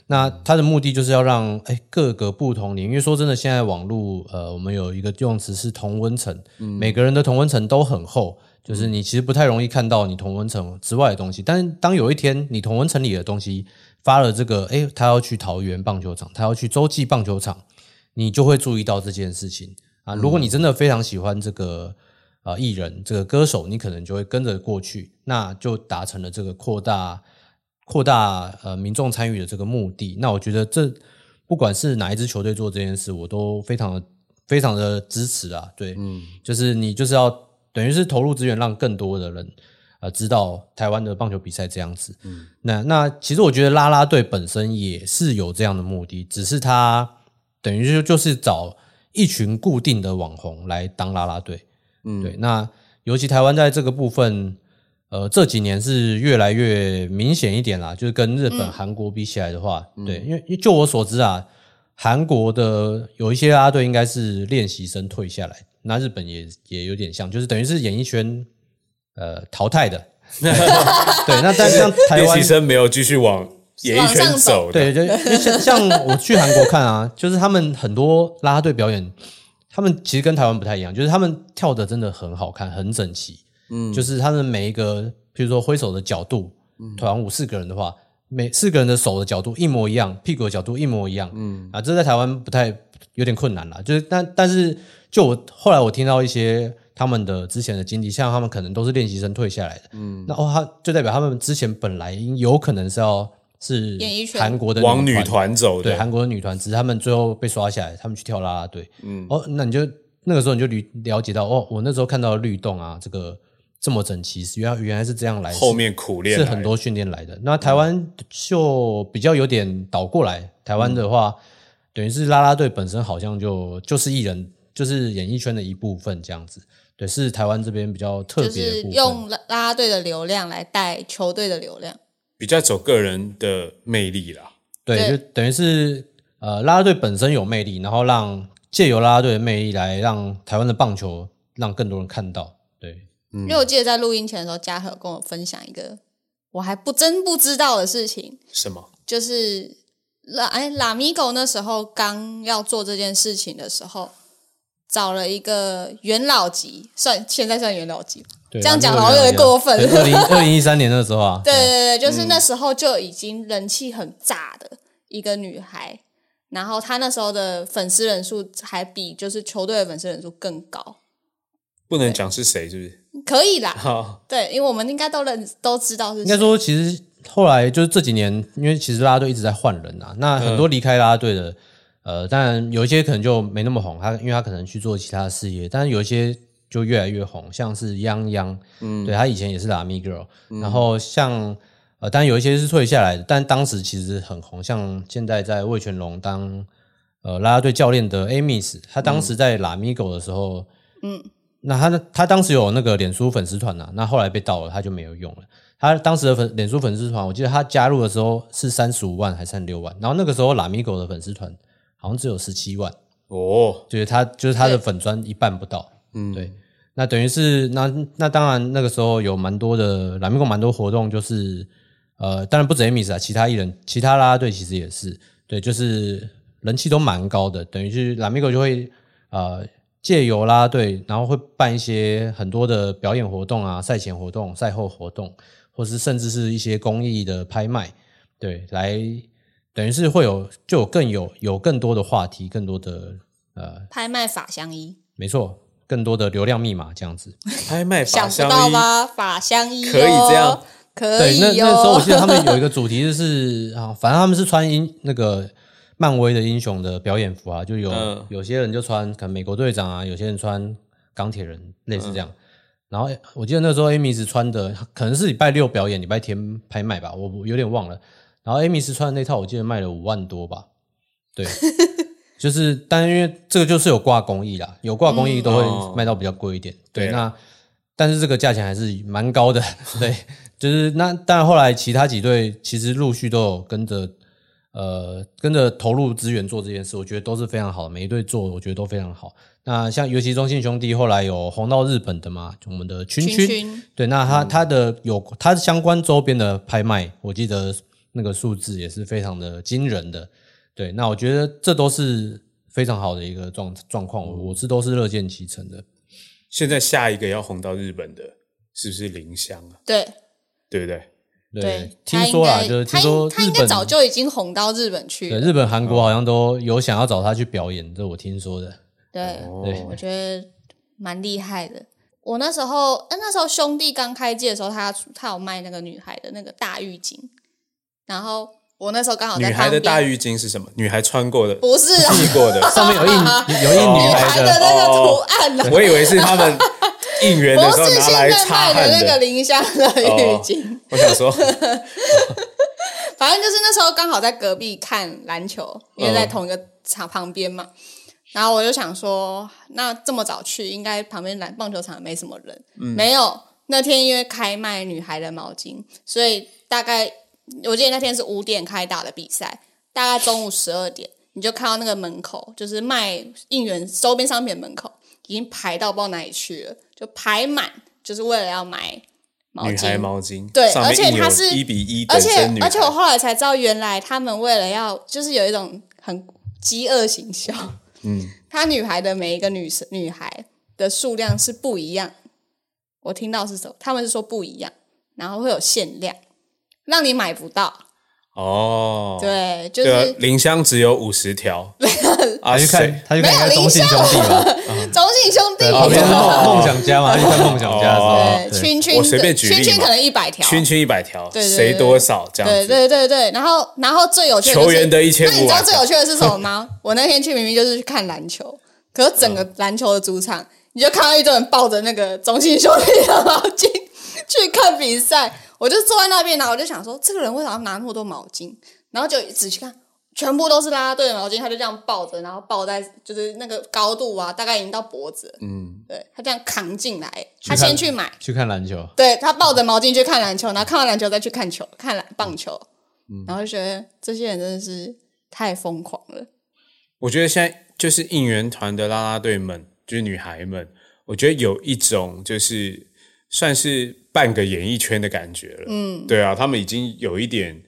那它的目的就是要让哎各个不同领域，因为说真的，现在网络呃，我们有一个用词是同温层，每个人的同温层都很厚，就是你其实不太容易看到你同温层之外的东西。但是当有一天你同温层里的东西发了这个，哎，他要去桃园棒球场，他要去洲际棒球场。你就会注意到这件事情啊！如果你真的非常喜欢这个啊艺人、这个歌手，你可能就会跟着过去，那就达成了这个扩大扩大呃民众参与的这个目的。那我觉得这不管是哪一支球队做这件事，我都非常的非常的支持啊。对，嗯，就是你就是要等于是投入资源，让更多的人呃知道台湾的棒球比赛这样子。嗯，那那其实我觉得啦啦队本身也是有这样的目的，只是他等于就就是找一群固定的网红来当啦啦队。嗯，对，那尤其台湾在这个部分。呃，这几年是越来越明显一点啦，就是跟日本、韩国比起来的话，对，因为就我所知啊，韩国的有一些啦啦队应该是练习生退下来，那日本也也有点像，就是等于是演艺圈呃淘汰的，对，那但像台湾练习生没有继续往演艺圈走，对，就像像我去韩国看啊，就是他们很多啦啦队表演，他们其实跟台湾不太一样，就是他们跳的真的很好看，很整齐。嗯，就是他们每一个，比如说挥手的角度，团舞四个人的话，每四个人的手的角度一模一样，屁股的角度一模一样。嗯啊，这在台湾不太有点困难了。就是但但是，就我后来我听到一些他们的之前的经历，像他们可能都是练习生退下来的。嗯，那哦，他就代表他们之前本来有可能是要是演艺圈韩国的往女团走，对韩国的女团，只是他们最后被刷下来，他们去跳啦啦队。嗯，哦，那你就那个时候你就了了解到，哦，我那时候看到律动啊，这个。这么整齐，原来原来是这样来，后面苦练是很多训练来的。那台湾就比较有点倒过来，台湾的话，等于是啦啦队本身好像就就是艺人，就是演艺圈的一部分这样子。对，是台湾这边比较特别，就是用啦啦队的流量来带球队的流量，比较走个人的魅力啦。对，就等于是呃啦啦队本身有魅力，然后让借由啦啦队的魅力来让台湾的棒球让更多人看到。对因为我记得在录音前的时候，嘉禾跟我分享一个我还不真不知道的事情。什么？就是拉哎拉米狗那时候刚要做这件事情的时候，找了一个元老级，算现在算元老级这样讲好像有点过分。二零二零一三年的时候啊，对对对，就是那时候就已经人气很炸的一个女孩，然后她那时候的粉丝人数还比就是球队的粉丝人数更高。不能讲是谁，是不是？可以啦，对，因为我们应该都认都知道是。应该说，其实后来就是这几年，因为其实拉拉队一直在换人啊，那很多离开拉拉队的，呃，当然有一些可能就没那么红，他因为他可能去做其他事业，但是有一些就越来越红，像是泱泱，嗯，对他以前也是拉米 girl，然后像呃，当然有一些是退下来的，但当时其实很红，像现在在魏全龙当呃拉拉队教练的 Amy，他当时在拉米 girl 的时候，嗯。那他他当时有那个脸书粉丝团呐，那后来被盗了，他就没有用了。他当时的粉脸书粉丝团，我记得他加入的时候是三十五万还是六万，然后那个时候拉米狗的粉丝团好像只有十七万。哦，就是他就是他的粉砖一半不到，嗯，对。那等于是那那当然那个时候有蛮多的蓝米狗蛮多活动，就是呃，当然不止 Amy 啊，其他艺人其他啦啦队其实也是。对，就是人气都蛮高的，等于是蓝米狗就会呃。借由啦队，然后会办一些很多的表演活动啊，赛前活动、赛后活动，或是甚至是一些公益的拍卖，对，来等于是会有就有更有有更多的话题，更多的呃拍卖法相依，没错，更多的流量密码这样子，拍卖法相依吗？法相依可以这样，可以。那那时候我记得他们有一个 主题就是啊，反正他们是穿英那个。漫威的英雄的表演服啊，就有有些人就穿可能美国队长啊，有些人穿钢铁人，类似这样。然后我记得那时候 Amy 是穿的，可能是礼拜六表演，礼拜天拍卖吧，我有点忘了。然后 Amy 是穿的那套，我记得卖了五万多吧。对，就是，但因为这个就是有挂工艺啦，有挂工艺都会卖到比较贵一点。对，那但是这个价钱还是蛮高的。对，就是那，但后来其他几队其实陆续都有跟着。呃，跟着投入资源做这件事，我觉得都是非常好的。每一对做，我觉得都非常好。那像尤其中信兄弟后来有红到日本的嘛，我们的群群，对，那他他的有他相关周边的拍卖，我记得那个数字也是非常的惊人的。对，那我觉得这都是非常好的一个状状况，我是都是乐见其成的。现在下一个要红到日本的，是不是林香啊？对，对不对？对，听说啦，就是听说他应该早就已经红到日本去。对，日本、韩国好像都有想要找他去表演，这我听说的。对，我觉得蛮厉害的。我那时候，那时候兄弟刚开机的时候，他他有卖那个女孩的那个大浴巾，然后我那时候刚好在女孩，的大浴巾是什么？女孩穿过的、不是啊，剃过的。上面有印 有印女女孩孩的的，那个图案呢、我以为是他们应援的不时候是现在拿来擦的那个林香的浴巾。我想说，反正就是那时候刚好在隔壁看篮球，因为在嗯同一个场旁边嘛。然后我就想说，那这么早去，应该旁边篮棒球场没什么人。嗯没有，那天因为开卖女孩的毛巾，所以大概我记得那天是五点开打的比赛，大概中午十二点，你就看到那个门口，就是卖应援周边商品的门口，已经排到不知道哪里去了，就排满，就是为了要买毛女孩巾。毛巾，对而且它是一比一而且而且我后来才知道，原来他们为了要就是有一种很饥饿行销，嗯，他女孩的每一个女生女孩的数量是不一样。我听到是什么？他们是说不一样，然后会有限量，让你买不到。哦，对，就是，林香只有五十条，啊，他去看谁？他去看没有中信兄弟嘛，中信兄弟。梦梦想家嘛，他去看梦想家对，圈圈我随便举圈圈可能一百条，圈圈一百条，谁多少这样对子，对对对，然后然后最有趣的球员的1500那你知道最有趣的是什么吗？我那天去明明就是去看篮球，可是整个篮球的主场，你就看到一堆人抱着那个中信兄弟的毛巾去看比赛，我就坐在那边，然后我就想说，这个人为什么要拿那么多毛巾？然后就仔细看。全部都是啦啦队的毛巾，他就这样抱着，然后抱在就是那个高度啊，大概已经到脖子。嗯，对他这样扛进来，他先去买，去看篮球，对他抱着毛巾去看篮球，然后看完篮球再去看球，看篮棒球，嗯然后就觉得这些人真的是太疯狂了。我觉得现在就是应援团的啦啦队们，就是女孩们，我觉得有一种就是算是半个演艺圈的感觉了。嗯，对啊，他们已经有一点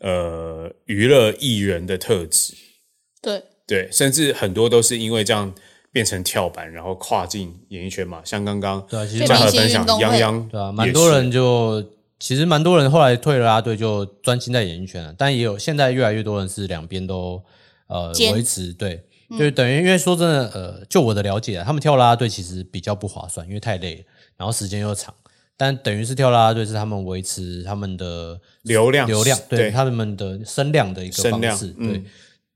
呃娱乐艺人的特质，对，对，甚至很多都是因为这样变成跳板，然后跨进演艺圈嘛。像刚刚对啊其实嘉蛮禾分享明星运动会泱泱，对啊，蛮多人就其实蛮多人后来退了啦啦队，就专心在演艺圈了。但也有现在越来越多人是两边都呃维持，对，就等于因为说真的，呃，就我的了解啊，他们跳啦啦队其实比较不划算，因为太累了，然后时间又长。但等于是跳啦啦队是他们维持他们的流量流量，对对他们的声量的一个方式，嗯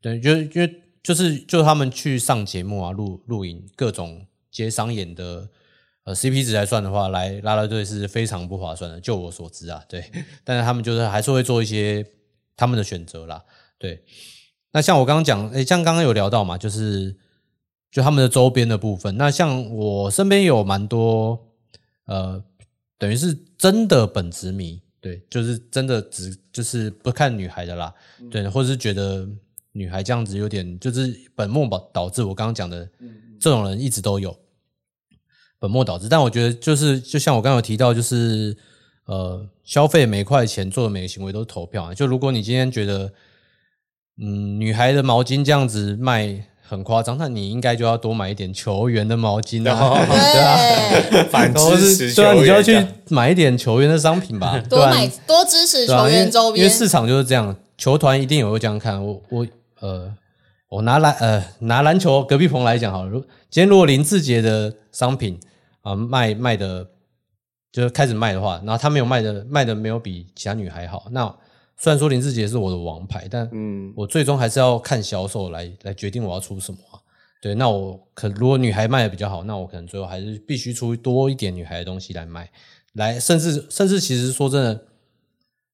对对，就因为就是就他们去上节目啊、录录影各种接商演的呃 CP 值来算的话，来拉拉队是非常不划算的，就我所知啊，对，但是他们就是还是会做一些他们的选择啦，对。那像我刚刚讲，诶，像刚刚有聊到嘛，就是就他们的周边的部分。那像我身边有蛮多呃，等于是真的本职迷，对，就是真的只就是不看女孩的啦，对，或者是觉得女孩这样子有点就是本末倒导致我刚刚讲的这种人一直都有本末倒置。但我觉得就是就像我刚刚有提到，就是呃，消费每块钱做的每个行为都是投票啊。就如果你今天觉得嗯，女孩的毛巾这样子卖很夸张，那你应该就要多买一点球员的毛巾啊，对。啊，反或支持球是对啊，你就要去员买一点球员的商品吧，多 对啊。买多支持球对啊因为员周边因为，市场就是这样，球团一定也会这样看。我我呃，我拿篮呃拿篮球隔壁棚来讲好了，如今天如果林志杰的商品啊、卖卖的，就是开始卖的话，然后他没有卖的卖的没有比其他女孩好，那虽然说林志杰是我的王牌，但嗯，我最终还是要看销售来来决定我要出什么啊、对，那我可如果女孩卖的比较好，那我可能最后还是必须出多一点女孩的东西来卖，来甚至甚至其实说真的，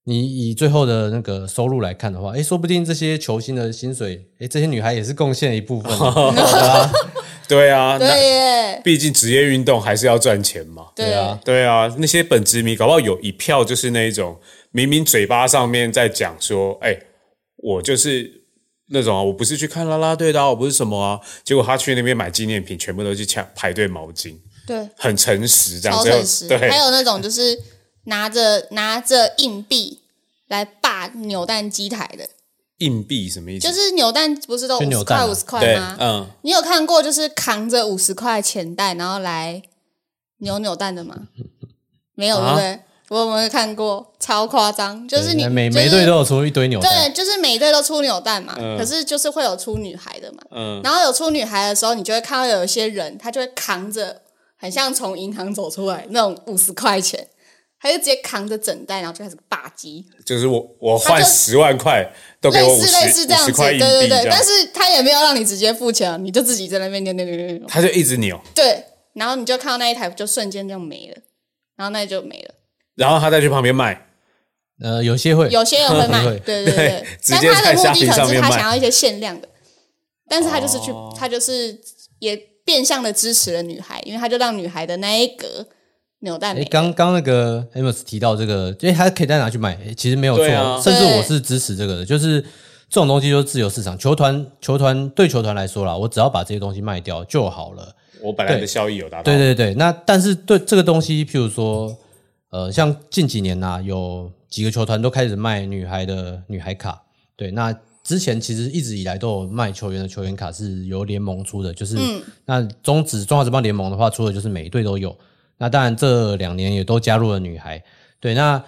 你以最后的那个收入来看的话，诶，说不定这些球星的薪水，诶，这些女孩也是贡献了一部分啊，对啊，对 耶，毕竟职业运动还是要赚钱嘛。对啊对啊，那些本职迷搞不好有一票就是那一种，明明嘴巴上面在讲说，哎、我就是那种啊，我不是去看啦啦队的、啊，我不是什么啊，结果他去那边买纪念品，全部都去抢排队毛巾，对，很诚实这样，超最后诚实。对，还有那种就是拿着拿着硬币来霸扭蛋机台的，硬币什么意思？就是扭蛋不是都五十块五十块对吗，？嗯，你有看过就是扛着五十块钱袋，然后来扭扭蛋的吗？没有，对啊不对？我有没有看过？超夸张，就是你每就是每队都有出一堆扭蛋，对，就是每队都出扭蛋嘛，嗯可是就是会有出女孩的嘛。嗯然后有出女孩的时候，你就会看到有一些人，他就会扛着很像从银行走出来那种五十块钱，他就直接扛着整袋，然后就开始霸机，就是我我换十万块都给我五类似类十似这样子，五十块对对对。但，是他也没有让你直接付钱啊，你就自己在那边扭扭扭扭扭，他就一直扭，对，然后你就看到那一台就瞬间就没了，然后那就没了。然后他再去旁边卖，呃，有些会，有些人会卖，会。对对对，直接但他的目的可能是他想要一些限量的，但是他就是去，哦。他就是也变相的支持了女孩，因为他就让女孩的那一格扭蛋哎，没刚刚那个 Amos 提到这个，因为他可以再拿去买，诶其实没有错，啊。甚至我是支持这个的，就是这种东西就是自由市场，球团球团对球团来说啦，我只要把这些东西卖掉就好了。我本来的效益有达到，对对对，那但是对这个东西，譬如说，呃，像近几年呐、有几个球团都开始卖女孩的女孩卡，对，那之前其实一直以来都有卖球员的球员卡是由联盟出的，就是、那中职中华职棒联盟的话出的就是每一队都有，那当然这两年也都加入了女孩，对，那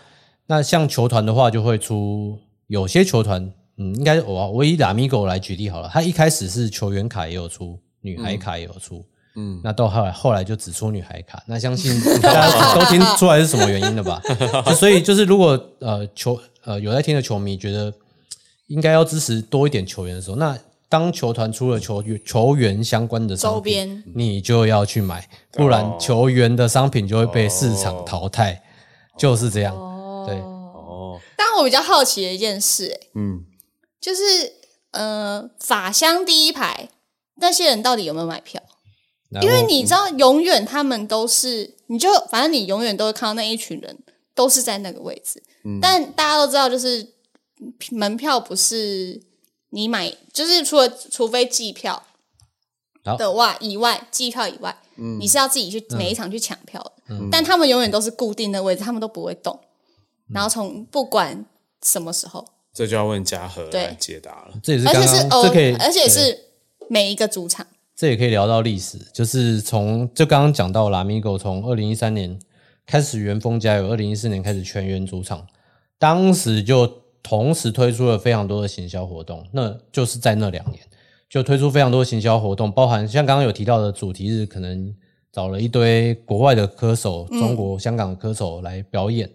那像球团的话就会出有些球团，嗯，应该我我以拉米狗来举例好了，他一开始是球员卡也有出，女孩卡也有出。嗯，那到后来后来就只出女孩卡，那相信 大家都听出来是什么原因了吧？就所以就是如果呃球呃有在听的球迷觉得应该要支持多一点球员的时候，那当球团出了球员球员相关的商周，边，你就要去买，不然球员的商品就会被市场淘汰，就是这样。对，哦，但我比较好奇的一件事、欸，嗯，就是呃，法香第一排那些人到底有没有买票？因为你知道，永远他们都是，你就反正你永远都会看到那一群人都是在那个位置。但大家都知道，就是门票不是你买，就是除了除非季票的外以外，季票以外，你是要自己去每一场去抢票的。嗯但他们永远都是固定的位置，他们都不会动。然后从不管什么时候，这就要问嘉禾对来解答了。这也是而且是哦这可以，，而且是每一个主场。这也可以聊到历史，就是从就刚刚讲到拉米狗从二零一三年开始原封加油，二零一四年开始全员主场，当时就同时推出了非常多的行销活动，那就是在那两年就推出非常多的行销活动，包含像刚刚有提到的主题日，可能找了一堆国外的歌手、中国、香港的歌手来表演，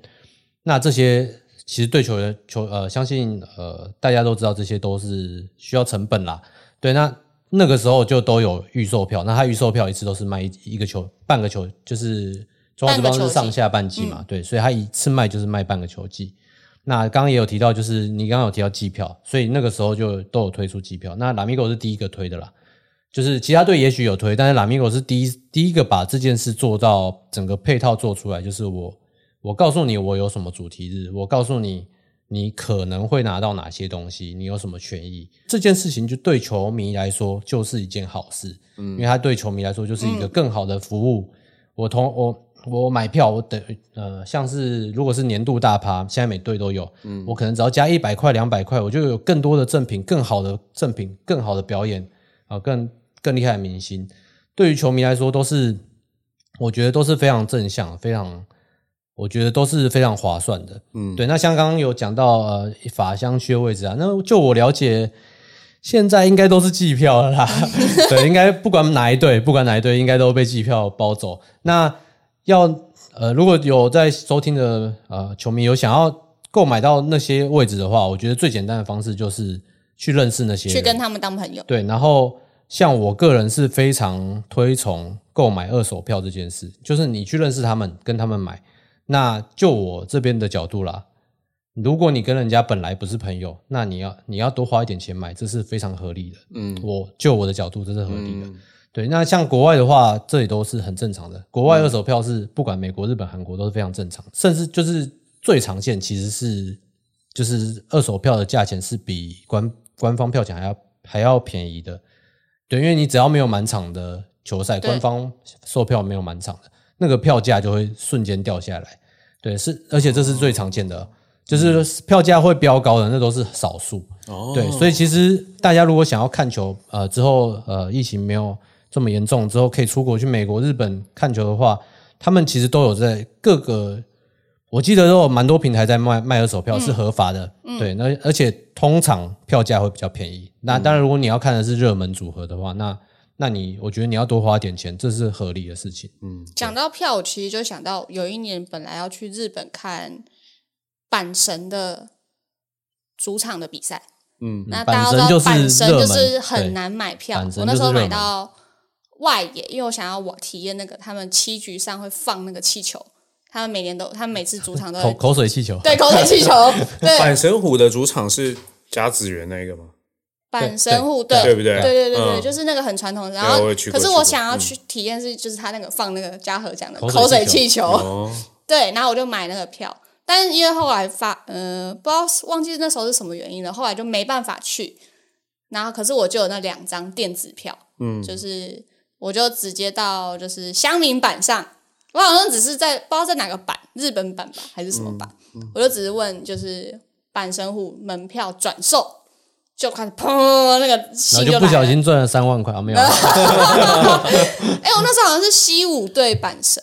那这些其实对球员球呃，相信呃大家都知道这些都是需要成本啦，对，那那个时候就都有预售票，那他预售票一次都是卖一一个球半个球，就是中华职棒半个球是上下半季嘛，对，所以他一次卖就是卖半个球季。那刚刚也有提到，就是你刚刚有提到季票，所以那个时候就都有推出季票。那拉米狗是第一个推的啦，就是其他队也许有推，但是拉米狗是第一第一个把这件事做到整个配套做出来，就是我我告诉你我有什么主题日，我告诉你你可能会拿到哪些东西，你有什么权益，这件事情就对球迷来说就是一件好事，嗯，因为他对球迷来说就是一个更好的服务。我同我我买票，我等呃，像是如果是年度大趴，现在每队都有，嗯，我可能只要加一百块、两百块，我就有更多的赠品、更好的赠品、更好的表演啊、更更厉害的明星。对于球迷来说，都是我觉得都是非常正向、非常，我觉得都是非常划算的。嗯，对。那像刚刚有讲到呃法香区的位置啊，那就我了解。现在应该都是计票了啦，对，应该不管哪一队，不管哪一队，应该都被计票包走。那要呃，如果有在收听的呃球迷有想要购买到那些位置的话，我觉得最简单的方式就是去认识那些人，去跟他们当朋友。对，然后像我个人是非常推崇购买二手票这件事，就是你去认识他们，跟他们买。那就我这边的角度啦，如果你跟人家本来不是朋友，那你要你要多花一点钱买，这是非常合理的。嗯，我就我的角度，这是合理的。对，那像国外的话，这里都是很正常的。国外二手票是不管美国、日本、韩国都是非常正常，甚至就是最常见，其实是就是二手票的价钱是比官官方票钱还要还要便宜的。对，因为你只要没有满场的球赛，官方售票没有满场的，那个票价就会瞬间掉下来。对，是而且这是最常见的，就是票价会飙高的，那都是少数。哦，对，所以其实大家如果想要看球，呃，之后呃疫情没有这么严重之后，可以出国去美国、日本看球的话，他们其实都有在各个，我记得都有蛮多平台在卖卖二手票是合法的，对，那而且通常票价会比较便宜。那当然，如果你要看的是热门组合的话，那那你我觉得你要多花点钱，这是合理的事情。嗯讲到票，我其实就想到有一年本来要去日本看阪神的主场的比赛，嗯，那大家都知道阪阪神就是很难买票我那时候买到外野，因为我想要我体验那个他们七局上会放那个气球，他们每年都，他们每次主场都 口口水气球，对口水气球，对阪神虎的主场是甲子园那一个吗？阪神虎，对对不对？对对对对，嗯。就是那个很传统的。然对后可是我想要去体验是，就是他那个放那个嘉禾讲的口水气气球，哦，对，然后我就买那个票，但是因为后来发，呃，不知道忘记那时候是什么原因了，后来就没办法去。然后可是我就有那两张电子票，嗯，就是我就直接到就是乡民版上，我好像只是在不知道在哪个版，日本版吧还是什么版，嗯我就只是问就是阪神户门票转售，就开始砰那个然信后就不小了。心赚了三万块啊，没有啊，哎、我那时候好像是西武对阪神，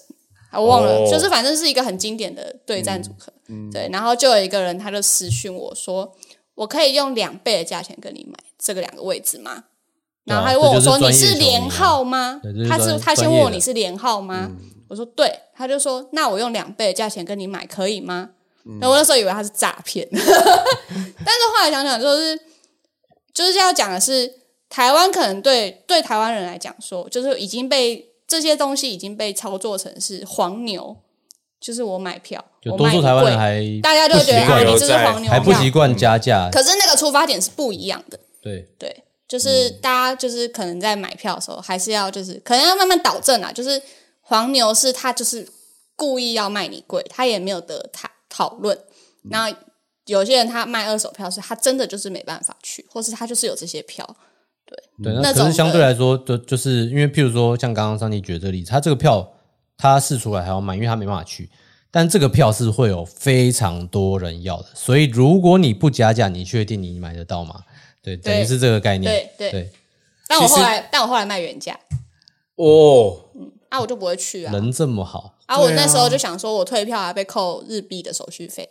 啊我忘了，哦就是反正是一个很经典的对战组合。对，然后就有一个人他就私讯我说，我可以用两倍的价钱跟你买这个两个位置吗？然后他就问我说：“这你是连号吗对这？”是他是专他先问我专业的你是连号吗？我说对，他就说那我用两倍的价钱跟你买可以吗？然后我那时候以为他是诈骗，但是后来想想就是就是要讲的是台湾可能对对台湾人来讲说，就是已经被这些东西已经被操作成是黄牛，就是我买票，就多数我卖你贵台湾人还大家就会觉得啊你这是在黄牛票还不习惯加价，可是那个出发点是不一样的。对，对，就是大家就是可能在买票的时候，还是要就是可能要慢慢导正啊。就是黄牛是他就是故意要卖你贵，他也没有得讨讨论。那有些人他卖二手票是他真的就是没办法去，或是他就是有这些票。对，那种那可是相的对来说，就就是因为譬如说，像刚刚桑尼举的这个例子，他这个票他试出来还要卖，因为他没办法去，但这个票是会有非常多人要的，所以如果你不加价，你确定你买得到吗？对，等于是这个概念。对对对，但我后来，但我后来卖原价，哦，啊，我就不会去啊。人这么好，啊，我那时候就想说，我退票还被扣日币的手续费，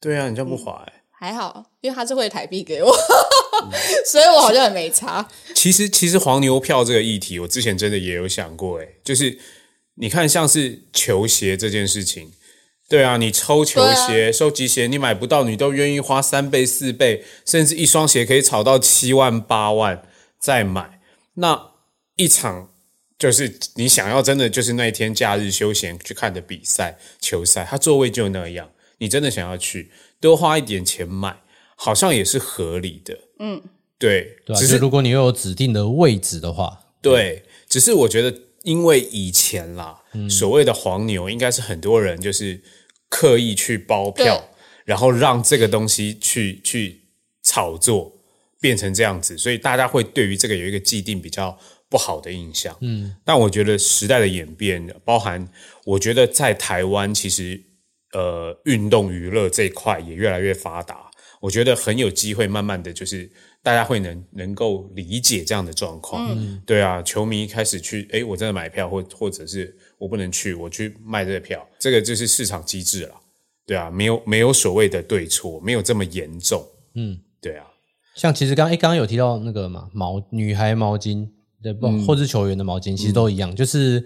对啊，你这样不划哎。还好，因为他是汇台币给我，所以我好像也没差。其实，其实黄牛票这个议题，我之前真的也有想过，哎，就是你看，像是球鞋这件事情，对啊，你抽球鞋、收集鞋，你买不到，你都愿意花三倍、四倍，甚至一双鞋可以炒到七万、八万再买。那一场就是你想要真的就是那一天假日休闲去看的比赛、球赛，它座位就那样，你真的想要去，多花一点钱买，好像也是合理的。嗯，对，只就是如果你又有指定的位置的话，对，只是我觉得，因为以前啦，嗯所谓的黄牛，应该是很多人就是刻意去包票，然后让这个东西去去炒作，变成这样子，所以大家会对于这个有一个既定比较不好的印象。嗯，但我觉得时代的演变，包含我觉得在台湾，其实呃，运动娱乐这一块也越来越发达。我觉得很有机会，慢慢的就是大家会能能够理解这样的状况。嗯，对啊，球迷开始去，哎，我真的买票，或或者是我不能去，我去卖这个票，这个就是市场机制了。对啊，没有没有所谓的对错，没有这么严重。嗯，对啊，像其实刚哎刚刚有提到那个嘛毛女孩毛巾，对不，或是球员的毛巾，其实都一样，就是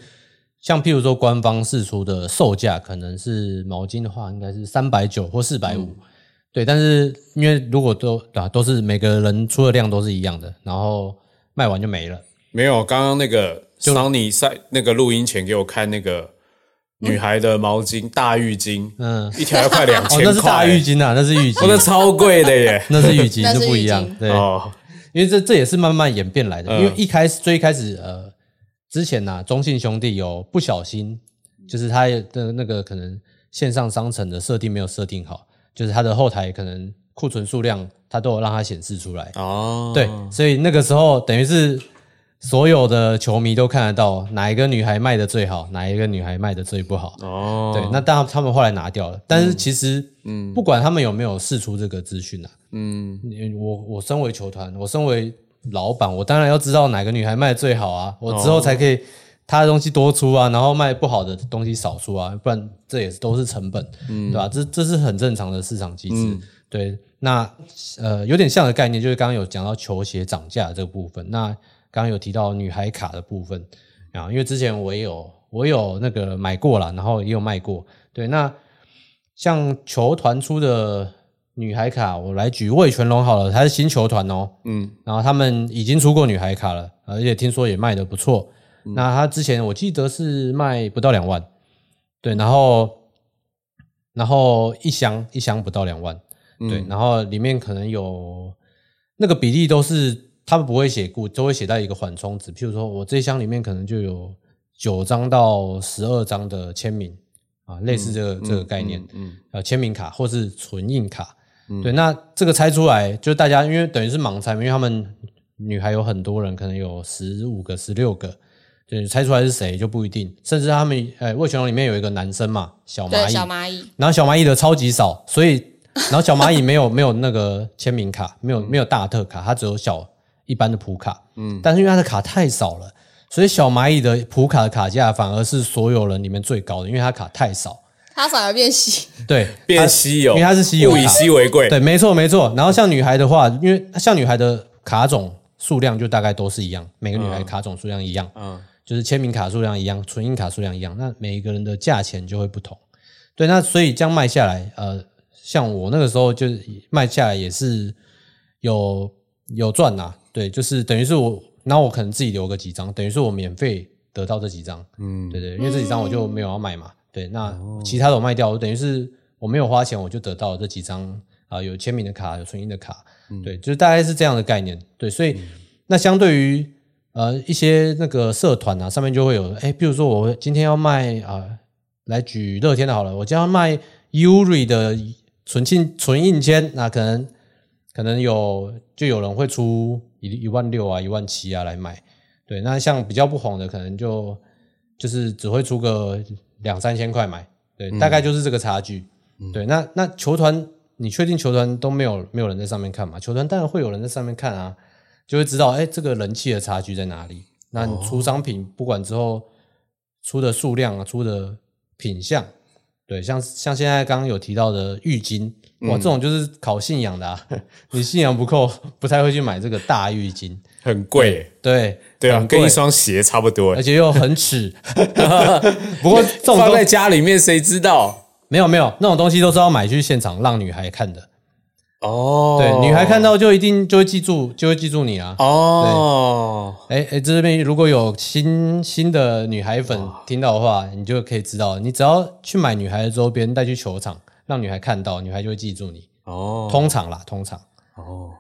像譬如说官方释出的售价可能是毛巾的话，应该是三百九或四百五，对，但是因为如果都啊都是每个人出的量都是一样的，然后卖完就没了，没有刚刚那个桑尼在那个录音前给我看那个女孩的毛巾、大浴巾，嗯，一条要快两哦千，块，那是大浴，巾啊，那是浴巾，那，超贵的耶。那是浴巾，那是就不一样浴巾，对，哦，因为这这也是慢慢演变来的。嗯。因为一开始最一开始呃，之前呐、中信兄弟有不小心，就是他的那个可能线上商城的设定没有设定好，就是他的后台可能库存数量他都有让它显示出来。哦，对，所以那个时候等于是所有的球迷都看得到哪一个女孩卖的最好，哪一个女孩卖的最不好。哦，对，那当然他们后来拿掉了，但是其实，嗯，不管他们有没有试出这个资讯啊，嗯，我我身为球团，我身为老板，我当然要知道哪个女孩卖的最好啊，我之后才可以她的东西多出啊，然后卖不好的东西少出啊，不然这也是都是成本，对吧？这这是很正常的市场机制。对，那呃有点像的概念，就是刚刚有讲到球鞋涨价这个部分。那刚刚有提到女孩卡的部分啊，因为之前我也有我有那个买过了，然后也有卖过。对，那像球团出的女孩卡，我来举魏全龙好了，他是新球团哦，嗯，然后他们已经出过女孩卡了，而且听说也卖的不错。那他之前我记得是卖不到两万，对，然后然后一箱一箱不到两万，对，然后里面可能有那个比例都是他们不会写固，都会写到一个缓冲值，譬如说我这一箱里面可能就有九张到十二张的签名啊，类似这个这个概念，嗯，呃，签名卡或是存印卡，对，那这个猜出来就是大家因为等于是盲猜嘛，因为他们女孩有很多人，可能有十五个、十六个。对，猜出来是谁就不一定，甚至他们，呃，魏全龙里面有一个男生嘛，小蚂蚁，小蚂蚁，然后小蚂蚁的超级少，所以，然后小蚂蚁没有没有那个签名卡，没有没有大特卡，它只有小一般的普卡，嗯，但是因为它的卡太少了，所以小蚂蚁的普卡的卡价反而是所有人里面最高的，因为它卡太少，它反而变稀，对，变稀有，因为它是稀有，物以稀为贵，对，没错没错。然后像女孩的话，因为像女孩的卡种数量就大概都是一样，每个女孩卡种数量一样，嗯。就是签名卡数量一样，存印卡数量一样，那每一个人的价钱就会不同。对，那所以这样卖下来，呃，像我那个时候就是卖下来也是有有赚呐。对，就是等于是我，那我可能自己留个几张，等于是我免费得到这几张。嗯，对对，因为这几张我就没有要卖嘛。对，那其他的我卖掉，我等于是我没有花钱，我就得到了这几张啊，有签名的卡，有存印的卡。对，就是大概是这样的概念。对，所以那相对于。呃，一些那个社团啊，上面就会有，哎，比如说我今天要卖啊，来举乐天的好了，我今天要卖 URI 的存印存印签，那可能可能有就有人会出一一万六啊，一万七啊来买，对，那像比较不红的，可能就就是只会出个两三千块买，对，大概就是这个差距，对，那那球团，你确定球团都没有没有人在上面看吗？球团当然会有人在上面看啊。就会知道，哎，这个人气的差距在哪里？那你出商品，不管之后出的数量啊，出的品相，对，像像现在刚刚有提到的浴巾，哇，这种就是考信仰的，啊，你信仰不够，不太会去买这个大浴巾，很贵，对对啊，跟一双鞋差不多，而且又很尺。不过这种放在家里面，谁知道？没有没有，那种东西都是要买去现场让女孩看的。哦，对，女孩看到就一定就会记住，就会记住你啊。哦，哎哎，这边如果有新新的女孩粉听到的话，你就可以知道，你只要去买女孩的周边带去球场，让女孩看到，女孩就会记住你。哦，通常啦，通常。哦，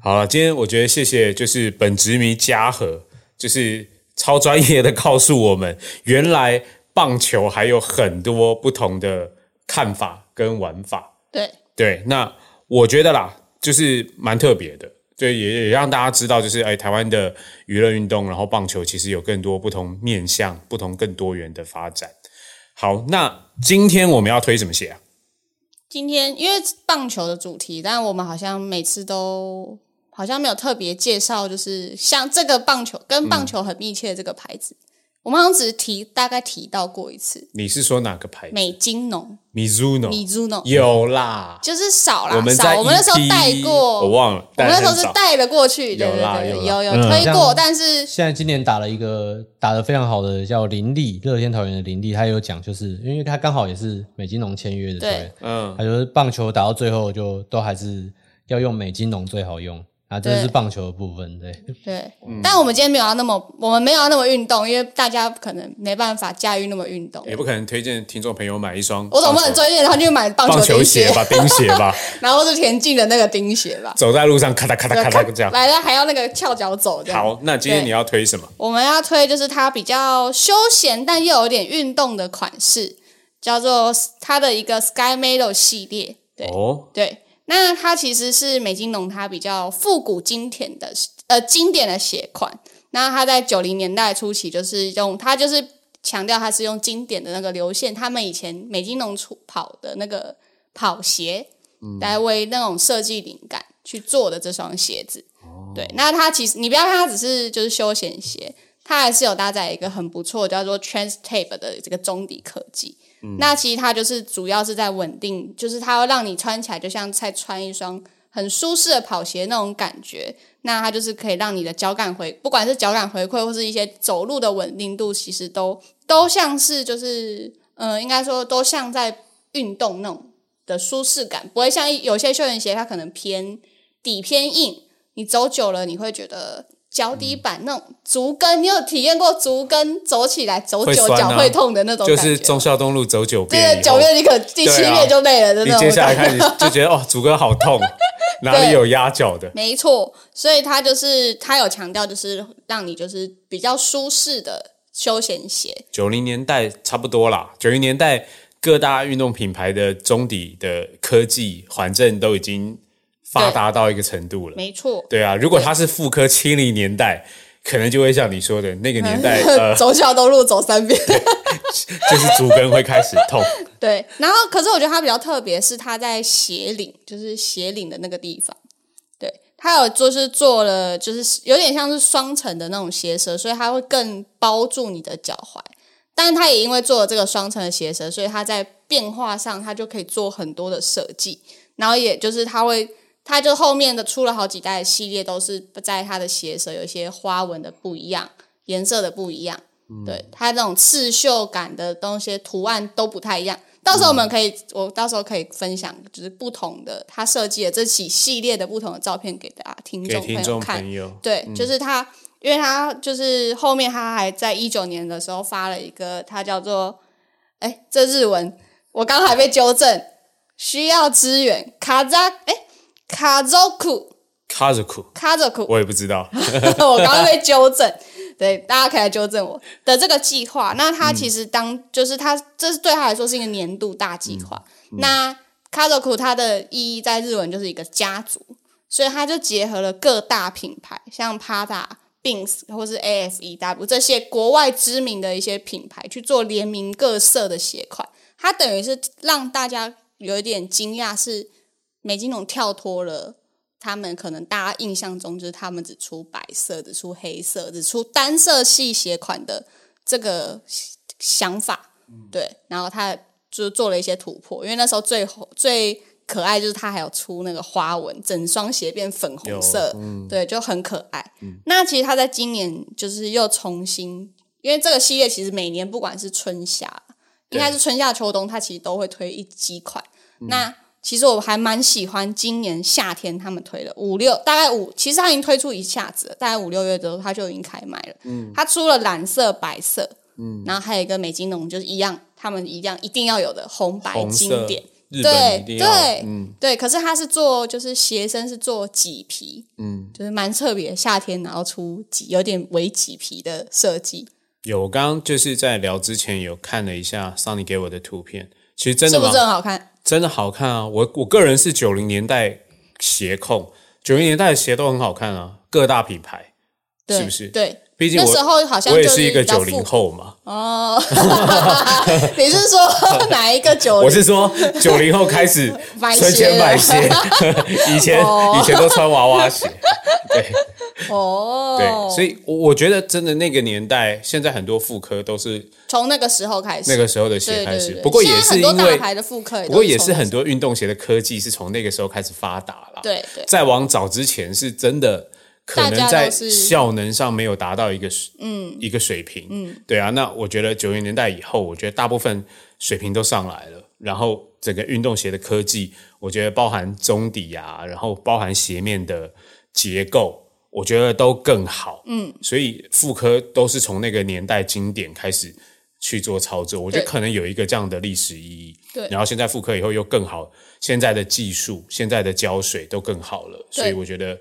好了，今天我觉得谢谢，就是本职迷嘉禾，就是超专业的告诉我们，原来棒球还有很多不同的看法跟玩法。对对，那。我觉得啦，就是蛮特别的，对，也也让大家知道，就是哎，台湾的娱乐运动，然后棒球其实有更多不同面向、不同更多元的发展。好，那今天我们要推什么鞋啊？今天因为棒球的主题，但我们好像每次都好像没有特别介绍，就是像这个棒球跟棒球很密切的这个牌子。我们好像只是提大概提到过一次。你是说哪个牌子？美金农。Mizuno，Mizuno 有啦，就是少啦，我们少。我们那时候带过，我忘了。我们那时候是带了过去，有啦，有有推过，但是现在今年打了一个打的非常好的叫林立，乐天桃园的林立，他有讲，就是因为他刚好也是美金农签约的，对，嗯，他就是棒球打到最后就都还是要用美金农最好用。啊，这是棒球的部分，对 对，但我们今天没有要那么，我们没有要那么运动，因为大家可能没办法驾驭那么运动，也不可能推荐听众朋友买一双。我总不能推荐他去买棒球鞋吧，钉鞋吧，然后是田径的那个钉鞋吧，走在路上咔嗒咔嗒咔嗒这样，来了还要那个翘脚走。好，那今天你要推什么？我们要推就是它比较休闲但又有点运动的款式，叫做它的一个 Sky Meadow 系列。对，对。那它其实是美津浓，它比较复古经典的呃经典的鞋款。那它在九零年代初期就是用它就是强调它是用经典的那个流线，他们以前美津浓出跑的那个跑鞋来为那种设计灵感去做的这双鞋子。对，那它其实你不要看它只是就是休闲鞋，它还是有搭载一个很不错叫做 Trans Tape 的这个中底科技。那其实它就是主要是在稳定，就是它要让你穿起来就像在穿一双很舒适的跑鞋那种感觉。那它就是可以让你的脚感回，不管是脚感回馈或是一些走路的稳定度，其实都都像是就是，呃，应该说都像在运动那种的舒适感，不会像有些休闲鞋它可能偏底偏硬，你走久了你会觉得脚底板那种足跟，你有体验过足跟走起来走久脚会痛的那种就感觉就？是忠孝东路走九对遍对，九月你可第七遍就累了的那种。接下来开始就觉得哦，足跟好痛，哪里有压脚的？没错，所以他就是他有强调，就是让你就是比较舒适的休闲鞋。九零年代差不多啦，九零年代各大运动品牌的中底的科技缓震都已经发达到一个程度了。没错，对啊，如果它是妇科七零年代，可能就会像你说的那个年代，呃，走小东路走三遍。就是足跟会开始痛。对，然后可是我觉得它比较特别，是它在鞋领，就是鞋领的那个地方。对，它有就是做了，就是有点像是双层的那种鞋舌，所以它会更包住你的脚踝。但是它也因为做了这个双层的鞋舌，所以它在变化上它就可以做很多的设计。然后也就是它会，它就后面的出了好几代的系列，都是在它的鞋舌有一些花纹的不一样，颜色的不一样。对它这种刺绣感的东西图案都不太一样。到时候我们可以，我到时候可以分享，就是不同的他设计的这几系列的不同的照片给大家听众朋友看。朋友，对，就是他，因为他就是后面他还在一九年的时候发了一个，他叫做，哎，这日文我刚还被纠正，需要支援卡扎，哎，卡佐库，卡着裤，卡佐库，我也不知道。我刚刚被纠正，对，大家可以来纠正我的这个计划。那它其实当、就是它，这是对他来说是一个年度大计划。那 k a z o k u 它的意义在日文就是一个家族，所以它就结合了各大品牌，像 Prada、Bings 或是 AFEW 这些国外知名的一些品牌去做联名各色的鞋款。它等于是让大家有一点惊讶，是美津浓跳脱了。他们可能大家印象中就是他们只出白色、只出黑色、只出单色系鞋款的这个想法，对，然后他就做了一些突破，因为那时候最红最可爱就是他还有出那个花纹，整双鞋变粉红色，对，就很可爱。那其实他在今年就是又重新，因为这个系列其实每年不管是春夏，应该是春夏秋冬，它其实都会推一几款。那其实我还蛮喜欢今年夏天他们推的五六，大概五，其实它已经推出一下子了，大概五六月之后它就已经开卖了。嗯，它出了蓝色、白色，嗯，然后还有一个美津浓，就是一样，他们一样一定要有的红白经典。对嗯对，可是它是做就是鞋身是做麂皮，嗯，就是蛮特别，夏天然后出麂有点微麂皮的设计，有。我刚刚就是在聊之前有看了一下 Sunny 给我的图片，其实真的蛮是不是很好看？真的好看啊！我我个人是九零年代鞋控，九零年代的鞋都很好看啊，各大品牌，对是不是？对，毕竟我那时候好像我也就是一个九零后嘛，哦，你是说 哪一个九零？我是说九零后开始买存钱鞋买鞋，以前哦。以前都穿娃娃鞋，对。哦，对，所以我我觉得真的那个年代，现在很多妇科都是从那个时候开始，那个时候的鞋开始，对。对对，不过也是因为大牌的不过也是很多运动鞋的科技是从那个时候开始发达了。对对。再往早之前是真的可能在效能上没有达到一个嗯一个水平，嗯，对啊。那我觉得九零年代以后，我觉得大部分水平都上来了，然后整个运动鞋的科技，我觉得包含中底啊，然后包含鞋面的结构。我觉得都更好，嗯，所以妇科都是从那个年代经典开始去做操作，我觉得可能有一个这样的历史意义。对然后现在复刻以后又更好，现在的技术、现在的胶水都更好了，所以我觉得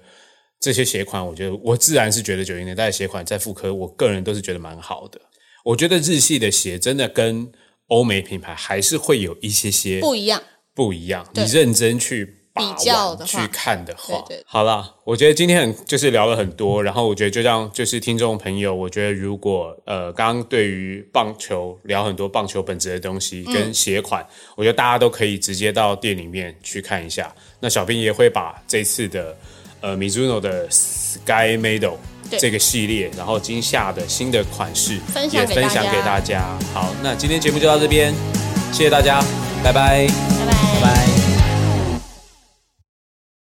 这些鞋款，我觉得我自然是觉得九零年代的鞋款在复刻，我个人都是觉得蛮好的。我觉得日系的鞋真的跟欧美品牌还是会有一些些不一样。不一样。你对认真去比较的去看的话，对对好了，我觉得今天很就是聊了很多，然后我觉得就像就是听众朋友，我觉得如果呃刚刚对于棒球聊很多棒球本质的东西嗯跟鞋款，我觉得大家都可以直接到店里面去看一下。那小兵也会把这次的呃 Mizuno 的 Sky Medal 这个系列，然后今夏的新的款式也分享给大家大家。好，那今天节目就到这边，谢谢大家，拜拜，拜拜拜拜。